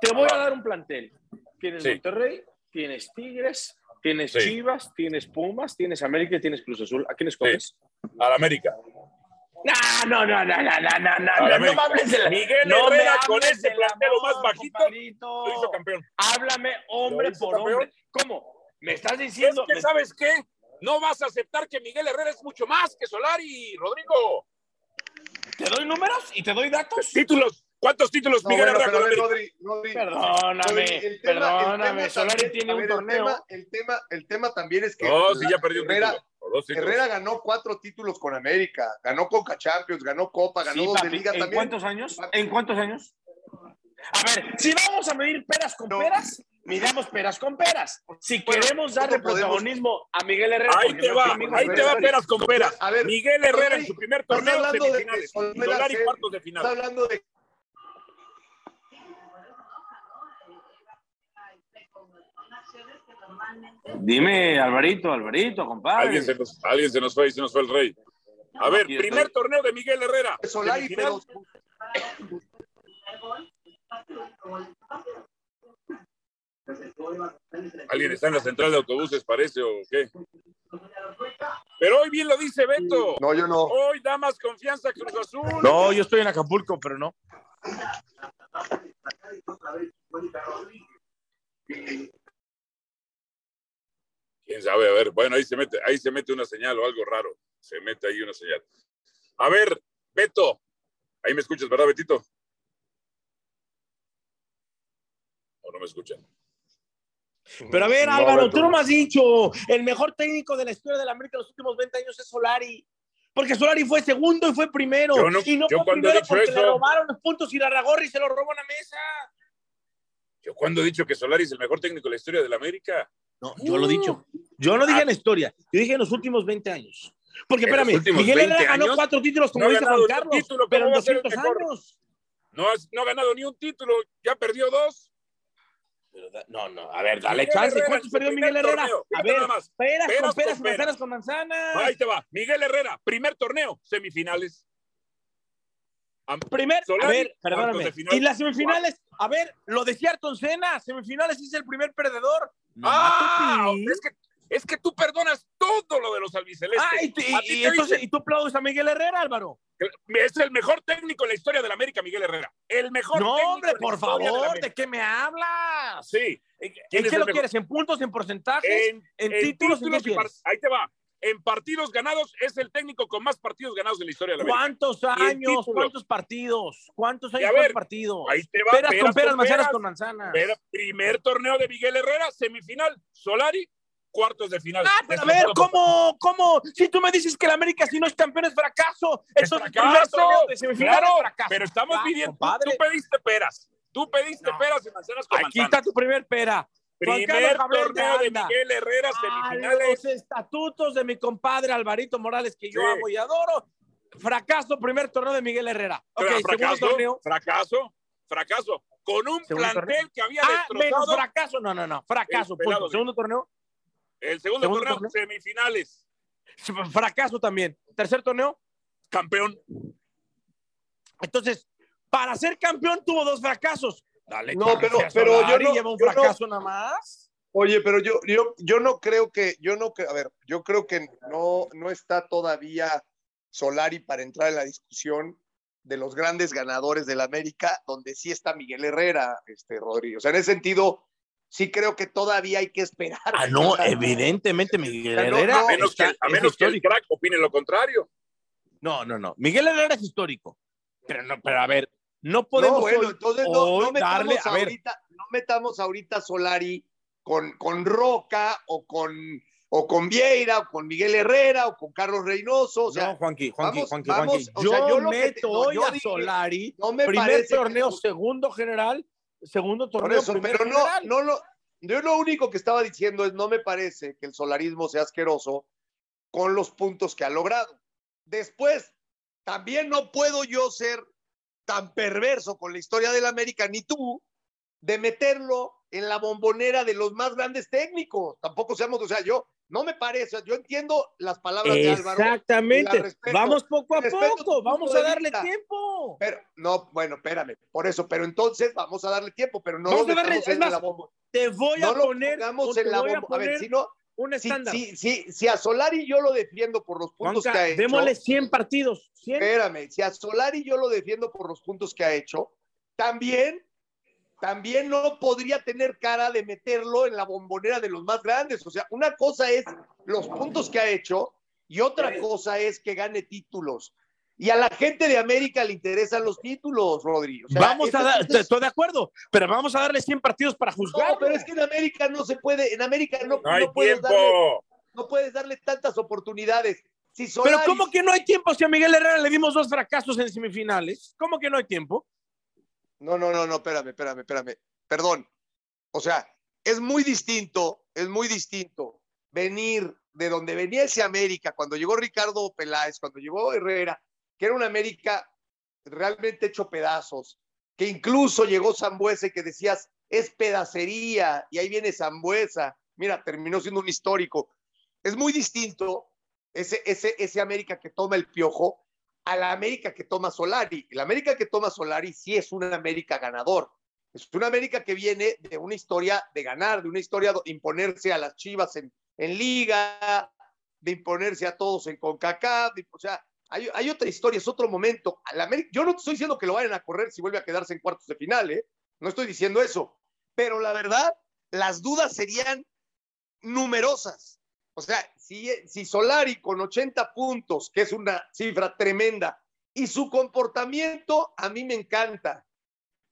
Te voy a Ajá. dar un plantel. Tienes Sí. Monterrey, tienes Tigres, tienes Sí. Chivas, tienes Pumas, tienes América y tienes Cruz Azul. ¿A quién escoges? Al América. No, no, no, no, no, no, no, no, no, me hables de la... Miguel no me Herrera con hables ese lo más bajito compadrito. lo hizo campeón. Háblame hombre por campeón. hombre. ¿Cómo? ¿Me estás Es diciendo? que, me- ¿sabes qué? No vas a aceptar que Miguel Herrera es mucho más que Solari, Rodrigo. ¿Te doy números y te doy datos? Títulos. ¿Cuántos títulos No, Miguel bueno, Herrera con ver? Rodri, Rodri, Perdóname, Rodri, el tema- el perdóname. tema Solari también- tiene un el torneo. tema- El tema, el tema también es que No, sí, ya perdió un Herrera, dos títulos. Herrera ganó cuatro títulos con América, ganó Coca Champions, ganó Copa, ganó Sí, dos de Liga ¿En también. cuántos años? ¿En cuántos años? A ver, si vamos a medir peras con No. peras, midamos peras con peras. Si Bueno, queremos darle ¿cómo podemos- protagonismo a Miguel Herrera, Ahí te va, ahí te va peras con peras. A ver, Miguel Herrera en su primer torneo hablando de. Y Solari se- cuartos de Está final. hablando de Dime, Alvarito, Alvarito, compadre. Alguien se, nos, alguien se nos fue y se nos fue el rey. A ver, Aquí primer estoy. torneo de Miguel Herrera. Solari, Semifinal. pero Alguien está en la central de autobuses, parece, o qué. Pero hoy bien lo dice Beto. no, yo no. Hoy da más confianza Cruz Azul. No, yo estoy en Acapulco, pero no. Quién sabe, a ver. Bueno, ahí se mete, ahí se mete una señal o algo raro. Se mete ahí una señal. A ver, Beto. Ahí me escuchas, ¿verdad, Betito? ¿O no me escuchan? Pero a ver, No, Álvaro, Beto. tú no me has dicho, el mejor técnico de la historia de la América en los últimos 20 años es Solari. Porque Solari fue segundo y fue primero. Yo no- y no yo fue cuando he dicho porque eso- le robaron los puntos y la Ragorri se lo robó a la mesa. Yo cuando he dicho que Solari es el mejor técnico de la historia de la América. No, yo lo he dicho. Yo no dije en la historia, yo dije en los últimos 20 años. Porque ¿En los espérame, Miguel 20 Herrera ganó cuatro títulos, como No dice Juan Carlos, título, ¿cómo pero en va a ser el 200 mejor? años. No, has- no ha ganado ni un título, ya perdió dos. Pero da- no, no, a ver, dale Miguel chance. Herrera ¿Cuántos perdió Miguel Herrera? torneo. A ver, nada más. peras, Peras con con peras peras. manzanas con manzanas. Ahí te va. Miguel Herrera, primer torneo, semifinales. Primer, a ver, perdóname. Y las semifinales, a ver, lo decía Ayrton Senna, semifinales es el primer perdedor. No, Ah, es que, es que tú perdonas todo lo de los albicelestes. Ah, y, tú- y- A ti y te entonces, dicen y tú aplaudes a Miguel Herrera, Álvaro. es el mejor técnico en la historia de la América, Miguel Herrera. El mejor No, técnico hombre, en la por historia de la favor. ¿de qué me hablas? Sí. ¿En ¿Quién qué lo mejor? quieres? ¿En puntos, en porcentajes? En, ¿En en títulos? ¿En qué y par- quieres? Ahí te va. En partidos ganados es el técnico con más partidos ganados de la historia de la. ¿Cuántos en años? ¿Cuántos partidos? ¿Cuántos años? ¿Cuántos partidos? Ahí te va. Peras con peras, manzanas peras. con manzanas. Primer torneo de Miguel Herrera, semifinal, Solari, cuartos de final. Ah, pero a Es ver. ¿cómo, ¿cómo? Si tú me dices que el América si no es campeón es fracaso, Es entonces el fracaso, de semifinal claro, es fracaso. pero estamos Ya, pidiendo, tú, pediste peras, tú pediste No. peras y manzanas con Aquí manzanas. está tu primer pera. Primer torneo de. Miguel Herrera, A semifinales. los estatutos de mi compadre Alvarito Morales, que yo Sí. amo y adoro. Fracaso, primer torneo de Miguel Herrera. Ok, Fra- segundo fracaso, torneo. fracaso, fracaso. Con un Segundo plantel torneo. que había Ah, menos fracaso. No, no, no. Fracaso, punto. Segundo torneo. el segundo, segundo torneo, torneo. semifinales. Fracaso también. Tercer torneo. Campeón. Entonces, para ser campeón tuvo dos fracasos. Dale, No, pero- pero yo no- lleva un yo no- fracaso nada más. Oye, pero yo, yo, yo no creo que, yo no creo, a ver, yo creo que no, no está todavía Solari para entrar en la discusión de los grandes ganadores del América, donde sí está Miguel Herrera, este Rodrigo. O sea, en ese sentido, sí creo que todavía hay que esperar. Ah, no, evidentemente Miguel No, Herrera. no, A menos, que, a menos que el histórico. crack opine lo contrario. No, no, no. Miguel Herrera es histórico. Pero no, pero a ver, no podemos no, bueno, hoy- entonces no, hoy no metamos darle, a ver. ahorita, no metamos ahorita Solari con, con Roca o con, o con Vieira o con Miguel Herrera o con Carlos Reynoso. O sea, no, Juanqui, Juanqui, vamos- Juanqui, vamos, Juanqui. o Yo, sea, yo lo que te- meto no, hoy yo a Solari, no me primer que- torneo, segundo general, segundo torneo, eso, pero no, general. no lo, yo lo único que estaba diciendo es no me parece que el solarismo sea asqueroso con los puntos que ha logrado. Después, también no puedo yo ser tan perverso con la historia del América, ni tú, de meterlo en la bombonera de los más grandes técnicos. Tampoco seamos, o sea, yo no me parece, yo entiendo las palabras de Álvaro. Exactamente. Vamos poco a poco, vamos a darle tiempo. Pero, no, bueno, espérame, por eso, pero entonces vamos a darle tiempo, pero no Vamos lo a darle- en más, la bombo- Te voy no a lo poner, pongamos en la a bomba. A ver, poner si no, un si, estándar. si, si, si a Solari yo lo defiendo por los puntos Juanca, que ha hecho. démosle 100 partidos. 100. Espérame, si a Solari yo lo defiendo por los puntos que ha hecho, también, también no podría tener cara de meterlo en la bombonera de los más grandes. O sea, una cosa es los puntos que ha hecho y otra cosa es que gane títulos. Y a la gente de América le interesan los títulos, Rodri. O sea, vamos a dar, es- estoy de acuerdo, pero vamos a darle 100 partidos para juzgar. No, pero es que en América no se puede, en América no, No hay no puedes tiempo. darle, no puedes darle tantas oportunidades. Si Pero ¿cómo que no hay tiempo si a Miguel Herrera le dimos dos fracasos en semifinales? ¿Cómo que no hay tiempo? No, no, no, no, espérame, espérame, espérame. Perdón. O sea, es muy distinto, es muy distinto venir de donde venía ese América, cuando llegó Ricardo Peláez, cuando llegó Herrera, que era un América realmente hecho pedazos, que incluso llegó Zambuesa y que decías, es pedacería, y ahí viene Zambuesa. Mira, terminó siendo un histórico. Es muy distinto ese, ese, ese América que toma el piojo a la América que toma Solari. La América que toma Solari sí es una América ganador. Es una América que viene de una historia de ganar, de una historia de imponerse a las Chivas en, en Liga, de imponerse a todos en CONCACAF. o sea, hay, hay otra historia, es otro momento. Yo no estoy diciendo que lo vayan a correr si vuelve a quedarse en cuartos de final, ¿eh? No estoy diciendo eso. Pero la verdad, las dudas serían numerosas. O sea, si, si Solari con 80 puntos, que es una cifra tremenda, y su comportamiento a mí me encanta,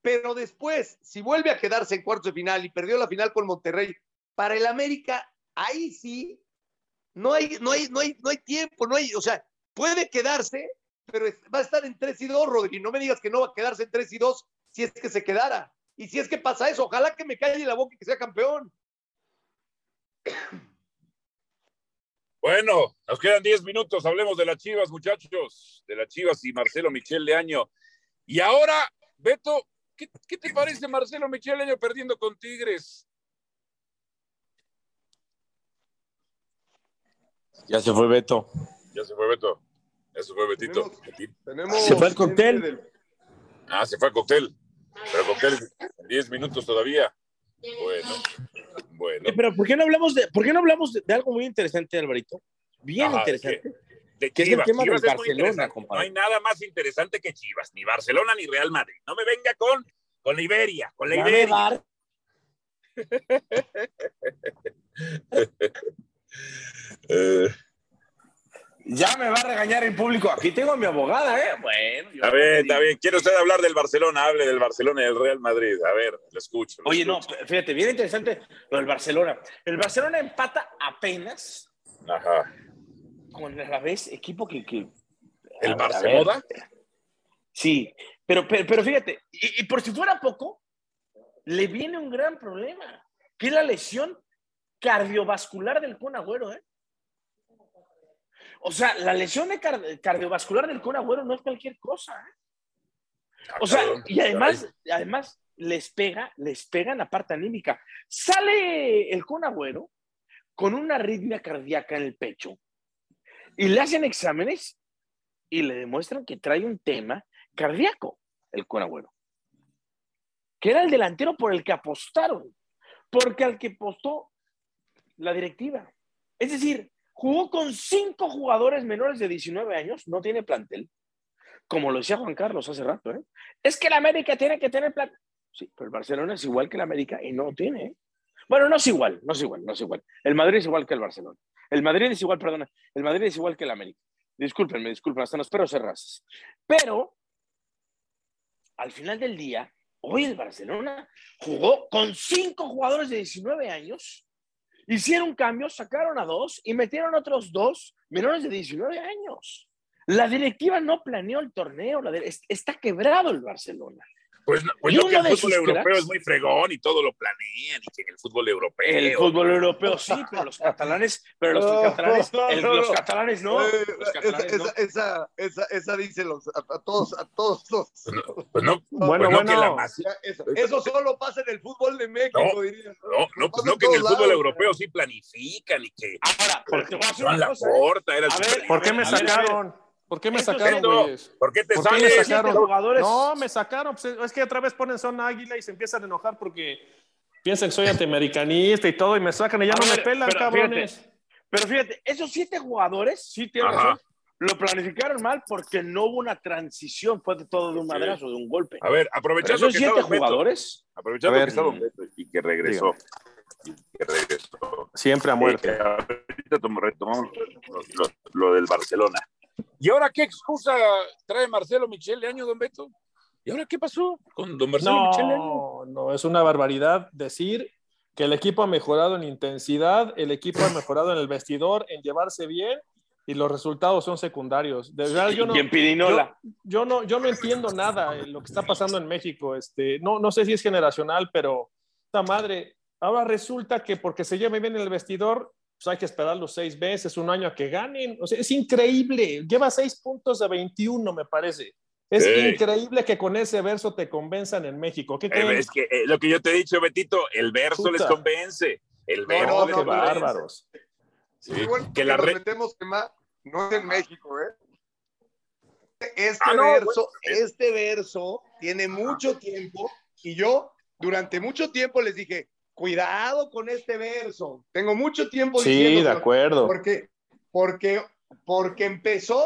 pero después, si vuelve a quedarse en cuartos de final y perdió la final con Monterrey, para el América, ahí sí, no hay, no hay, no hay, no hay tiempo, no hay, o sea, puede quedarse, pero va a estar en 3 y 2, Rodri. No me digas que no va a quedarse en 3 y 2 si es que se quedara. Y si es que pasa eso, ojalá que me calle la boca y que sea campeón. Bueno, nos quedan 10 minutos. Hablemos de las Chivas, muchachos. De las Chivas y Marcelo Michel de Año. Y ahora, Beto, ¿qué, qué te parece Marcelo Micheleño perdiendo con Tigres? Ya se fue Beto. Ya se fue Beto. Se fue Betito. Tenemos Se fue al cóctel. del- Ah, se fue al cóctel. Pero cóctel en 10 minutos todavía. Bueno, bueno. Eh, Pero ¿por qué no hablamos de, por qué no hablamos de, de algo muy interesante, Alvarito? Bien Ajá, interesante. De que es el Chivas. tema Chivas del es muy Barcelona, compadre. No hay nada más interesante que Chivas, ni Barcelona ni Real Madrid. No me venga con, con la Iberia, con la Ya Iberia. Eh, Ya me va a regañar el público. Aquí tengo a mi abogada, ¿eh? Bueno. yo- está bien, está bien. ¿Quiere usted hablar del Barcelona? Hable del Barcelona y del Real Madrid. A ver, lo escucho. lo Oye, no, fíjate, bien interesante lo del Barcelona. El Barcelona empata apenas Ajá. con el Alavés, equipo que... que ¿El a ver, a Barcelona? ver. Sí, pero, pero, pero fíjate, y, y por si fuera poco, le viene un gran problema, que es la lesión cardiovascular del Kun Agüero, ¿eh? O sea, la lesión de car- cardiovascular del Kun Agüero no es cualquier cosa, ¿eh? O sea, y además, además les pega, les pega en la parte anímica. Sale el Kun Agüero con una arritmia cardíaca en el pecho y le hacen exámenes y le demuestran que trae un tema cardíaco, el Kun Agüero. Que era el delantero por el que apostaron, porque al que apostó la directiva. Es decir, jugó con cinco jugadores menores de 19 años, no tiene plantel. Como lo decía Juan Carlos hace rato, ¿eh? Es que el América tiene que tener plantel. Sí, pero el Barcelona es igual que el América y no tiene. ¿eh? Bueno, no es igual, no es igual, no es igual. El Madrid es igual que el Barcelona. El Madrid es igual, perdona, el Madrid es igual que el América. Discúlpenme, disculpen, hasta nos espero cerrazas. Pero, al final del día, hoy el Barcelona jugó con cinco jugadores de 19 años, hicieron cambios, sacaron a dos y metieron otros dos menores de 19 años. La directiva no planeó el torneo, la está quebrado el Barcelona. Pues, no, pues no que el fútbol europeo cracks- es muy fregón y todo lo planean y que en el fútbol europeo. El fútbol europeo sí, pero los catalanes, pero los No, catalanes, no, el- los catalanes no. Eh, Los esa, catalanes no. esa, esa, esa, esa dice los, a, a todos, a todos los. Pues no, pues no, Bueno, pues que la bueno. Ya, eso, eso solo pasa en el fútbol de México, No, diría. No, no, pues no que en el lados. europeo sí planifican y que Ahora, porque te voy a decir Joan una cosa, ¿eh? Laporta era el A ver, super- ¿Por qué me sacaron? ¿Por qué me sacaron, güeyes? ¿Por qué te ¿Por qué me sales? sacaron? Siete jugadores. No, me sacaron. Pues, es que otra vez ponen son águila y se empiezan a enojar porque piensan que soy antiamericanista y todo y me sacan y ya A no ver, me pelan, pero cabrones. Pero fíjate, esos siete jugadores, sí tienen Ajá. razón, lo planificaron mal porque no hubo una transición, fue de todo de un madrazo, de un golpe. A ver, aprovechando esos que siete Beto, jugadores, aprovechando ver. que estaba y que regresó. Que regresó. Siempre a muerte. Eh, ahorita tom- retomamos lo, lo- lo del Barcelona. ¿Y ahora qué excusa trae Marcelo Michel de año, don Beto? ¿Y ahora qué pasó con don Marcelo Michel de año? No, no, es una barbaridad decir que el equipo ha mejorado en intensidad, el equipo ha mejorado en el vestidor, en llevarse bien y los resultados son secundarios. De verdad, yo no, y en Pirinola. yo no, yo no entiendo nada en lo que está pasando en México. Este, no, no sé si es generacional, pero esta madre, ahora resulta que porque se lleve bien en el vestidor, pues hay que esperar los seis meses, un año a que ganen. O sea, es increíble. Lleva seis puntos de 21, me parece. Es Sí. increíble que con ese verso te convenzan en México. ¿Qué Eh, es que eh, lo que yo te he dicho, Betito, el verso Puta. les convence. El verso no, les Qué no, convence. bárbaros. Sí, Qué bueno que que la red. metemos tema, no es en México, ¿eh? Este Ah, no, verso, este verso tiene mucho tiempo y yo durante mucho tiempo les dije, cuidado con este verso. Tengo mucho tiempo Sí, diciendo de acuerdo. porque, porque, porque empezó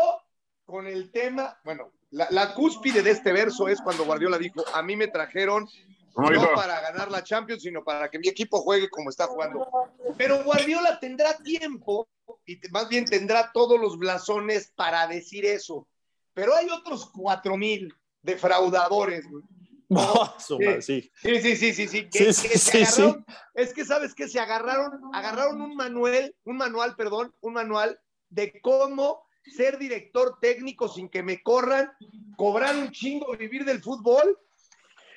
con el tema, bueno, la, la cúspide de este verso es cuando Guardiola dijo, a mí me trajeron ¿Cómo no para ganar la Champions, sino para que mi equipo juegue como está jugando. Pero Guardiola tendrá tiempo y más bien tendrá todos los blasones para decir eso. Pero hay otros cuatro mil defraudadores. güey. No, sí. Sí, sí, sí, sí, sí. Que, Sí, sí, que se sí, agarraron- Es que sabes que se agarraron, agarraron un manual, un manual, perdón, un manual de cómo ser director técnico sin que me corran, cobrar un chingo, vivir del fútbol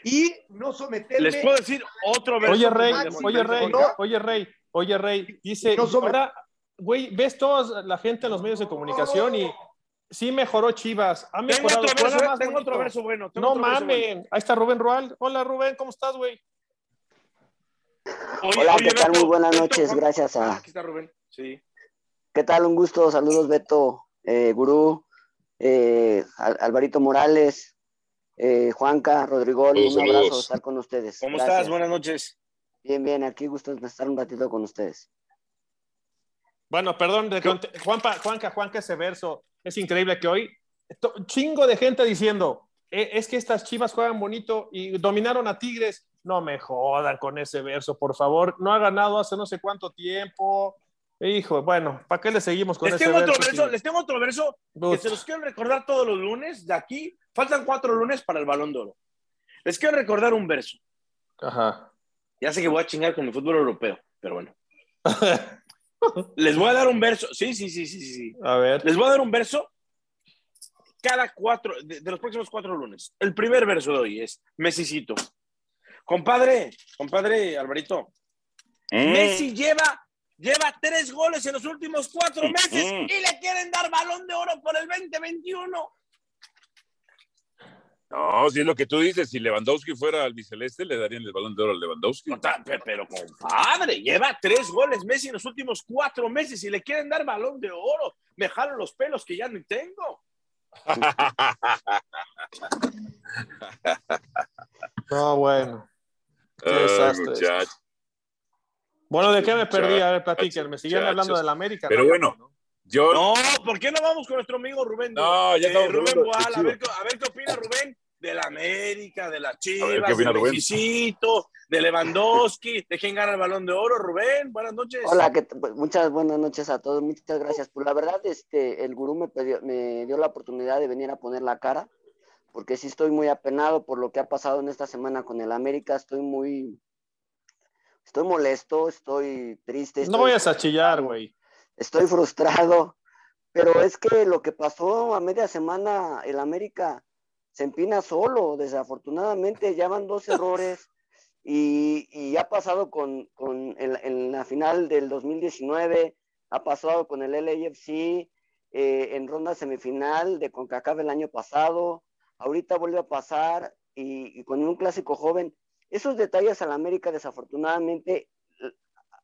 y no someterme. Les puedo decir otro verso. Oye, Rey, máximo, oye, Rey, ¿no? oye, Rey, oye, Rey, dice, No ahora, güey, ves toda la gente en los medios de comunicación y sí mejoró Chivas. Ha Tengo mejorado. otro juega verso, más tengo otro verso bueno. tengo No otro verso bueno. mamen. Ahí está Rubén Rual. Hola Rubén, ¿cómo estás, güey? Hola, oye, ¿qué tal? Muy buenas noches, gracias a- aquí está Rubén. Sí. ¿Qué tal? Un gusto. Saludos, Beto, eh, Gurú, eh, Al- Alvarito Morales, eh, Juanca, Rodrigo. Saludos, un abrazo saludos. estar con ustedes. ¿Cómo Gracias. estás? Buenas noches. Bien, bien. Aquí gusto estar un ratito con ustedes. Bueno, perdón, de Juanpa, Juanca, Juanca, ese verso. Es increíble que hoy, chingo de gente diciendo, "Eh, es que estas chivas juegan bonito y dominaron a Tigres. No me jodan con ese verso, por favor. No ha ganado hace no sé cuánto tiempo. Hijo, bueno, ¿para qué le seguimos con Les ese tengo otro verso? verso, si- les tengo otro verso que se los quiero recordar todos los lunes de aquí. Faltan cuatro lunes para el Balón de Oro. Les quiero recordar un verso. Ajá. Ya sé que voy a chingar con el fútbol europeo, pero bueno. Les voy a dar un verso. Sí, sí, sí, sí, sí. A ver. Les voy a dar un verso cada cuatro, de, de los próximos cuatro lunes. El primer verso de hoy es Messicito. Compadre, compadre Alvarito, Mm. Messi lleva, lleva tres goles en los últimos cuatro meses Mm. y le quieren dar balón de oro por el 2021. No, si es lo que tú dices, si Lewandowski fuera al biceleste, le darían el balón de oro a Lewandowski. Pero, compadre, lleva tres goles Messi en los últimos cuatro meses y le quieren dar balón de oro. Me jalo los pelos que ya no tengo. No, bueno. Qué Ay, desastre. Bueno, ¿de qué me perdí? A ver, platíquenme. Siguen muchachos. hablando del América. Pero ¿no? bueno, Yo, No, ¿por qué no vamos con nuestro amigo Rubén? No, ya Eh, estamos Rubén de Boal, a ver, qué- a ver qué opina Rubén de la América, de las Chivas, ver, ¿qué opina de? Mexicito, de Lewandowski, de quién gana el Balón de Oro. Rubén, buenas noches. Hola. Pues, muchas buenas noches a todos, muchas gracias. Pues la verdad, este, el gurú me, me dio la oportunidad de venir a poner la cara, porque sí estoy muy apenado por lo que ha pasado en esta semana con el América, estoy muy, estoy molesto, estoy triste. No estoy- vayas a chillar, güey. estoy frustrado, pero es que lo que pasó a media semana, el América se empina solo, desafortunadamente ya van dos errores y, y ha pasado con, con el- en la final del 2019, ha pasado con el LAFC eh, en ronda semifinal de CONCACAF el año pasado, ahorita vuelve a pasar y, y con un clásico joven. Esos detalles al América desafortunadamente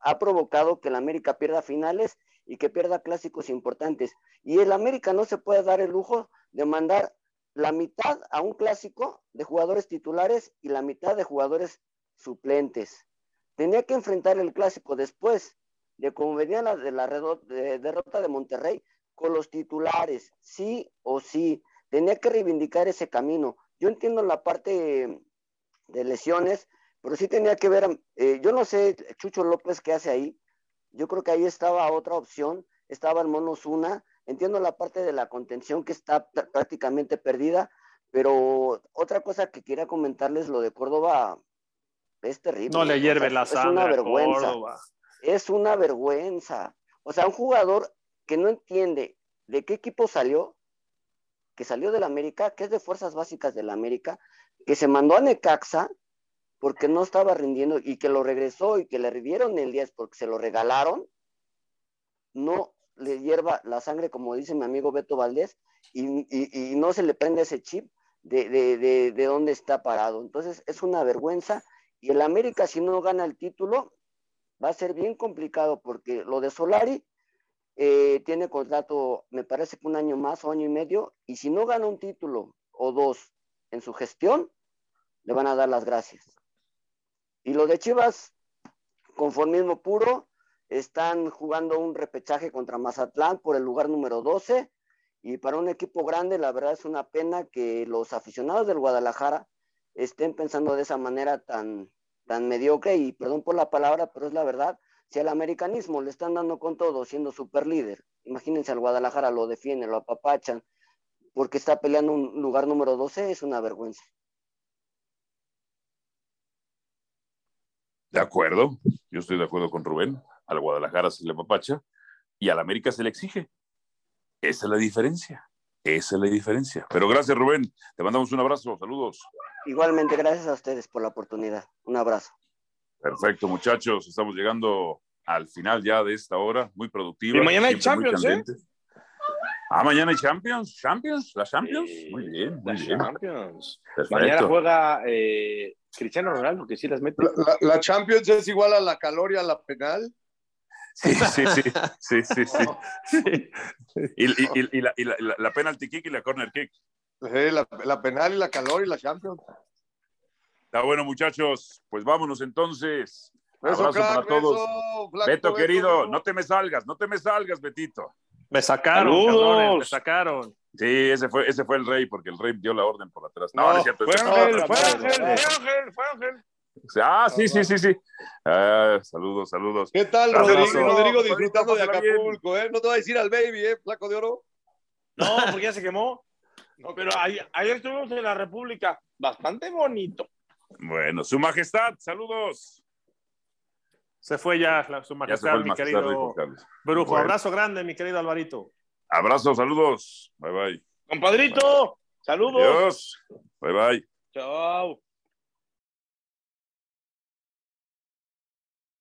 ha provocado que el América pierda finales y que pierda clásicos importantes. Y el América no se puede dar el lujo de mandar la mitad a un clásico de jugadores titulares y la mitad de jugadores suplentes. Tenía que enfrentar el clásico después de como venía la, de la de- derrota de Monterrey con los titulares, sí o sí. Tenía que reivindicar ese camino. Yo entiendo la parte de lesiones, pero sí tenía que ver, eh, yo no sé, Chucho López, qué hace ahí. Yo creo que ahí estaba otra opción, estaba el Mono Zuna. Entiendo la parte de la contención que está pr- prácticamente perdida, pero otra cosa que quería comentarles, lo de Córdoba es terrible. No le hierve la es sangre. una a vergüenza Córdoba. es una vergüenza. O sea, un jugador que no entiende de qué equipo salió, que salió del América, que es de fuerzas básicas del América, que se mandó a Necaxa porque no estaba rindiendo y que lo regresó y que le dieron el 10 porque se lo regalaron, no le hierva la sangre, como dice mi amigo Beto Valdés, y, y- no se le prende ese chip de, de, de, de dónde está parado. Entonces, es una vergüenza. Y el América, si no gana el título, va a ser bien complicado porque lo de Solari eh, tiene contrato, me parece que un año más o año y medio, y si no gana un título o dos en su gestión, le van a dar las gracias. Y lo de Chivas, conformismo puro, están jugando un repechaje contra Mazatlán por el lugar número 12, y para un equipo grande, la verdad es una pena que los aficionados del Guadalajara estén pensando de esa manera tan, tan mediocre, y perdón por la palabra, pero es la verdad, si al americanismo le están dando con todo, siendo super líder, imagínense al Guadalajara lo defienden, lo apapachan, porque está peleando un lugar número 12, es una vergüenza. De acuerdo, yo estoy de acuerdo con Rubén. Al Guadalajara se le papacha y al América se le exige. Esa es la diferencia. Esa es la diferencia. Pero gracias, Rubén. Te mandamos un abrazo. Saludos. Igualmente, gracias a ustedes por la oportunidad. Un abrazo. Perfecto, muchachos. Estamos llegando al final ya de esta hora. Muy productiva. Y mañana hay Champions, ¿eh? Ah, mañana hay Champions, Champions, la Champions. Sí, muy bien, muy la bien. Champions. Perfecto. Mañana juega eh, Cristiano Ronaldo, que sí las mete. La, la- la Champions es igual a la calor y a la penal. Sí, sí, sí, sí, sí, sí. Sí. Y, y- y- y la, y la- la- la penalty kick y la corner kick. Sí, la, la penal y la calor y la Champions. Está bueno, muchachos. Pues vámonos entonces. Beso, Abrazo crack, para todos. beso, flaco, Beto, beso. querido, no te me salgas, no te me salgas, Betito. Me sacaron, cabrones, me sacaron. Sí, ese fue, ese fue el rey, porque el rey dio la orden por atrás. No, No, no es cierto. Fue Ángel, no, fue no, Ángel, no. fue Ángel, fue Ángel. Ah, sí, sí, sí, sí. Ah, saludos, saludos. ¿Qué tal. Rodrigo? Rodrigo Rodrigo, disfrutando de. Acapulco, ¿eh? No te va a decir al baby, ¿eh? Flaco de oro. No, porque ya se quemó. Pero ayer, ayer estuvimos en la República. Bastante bonito. Bueno, su majestad, saludos. Se fue ya la- su Ya se majestad, fue mi majestad, querido. Brujo. Bueno. Abrazo grande, mi querido Alvarito. Abrazo, saludos. Bye bye. Compadrito, saludos. Adiós. Bye bye. Chao.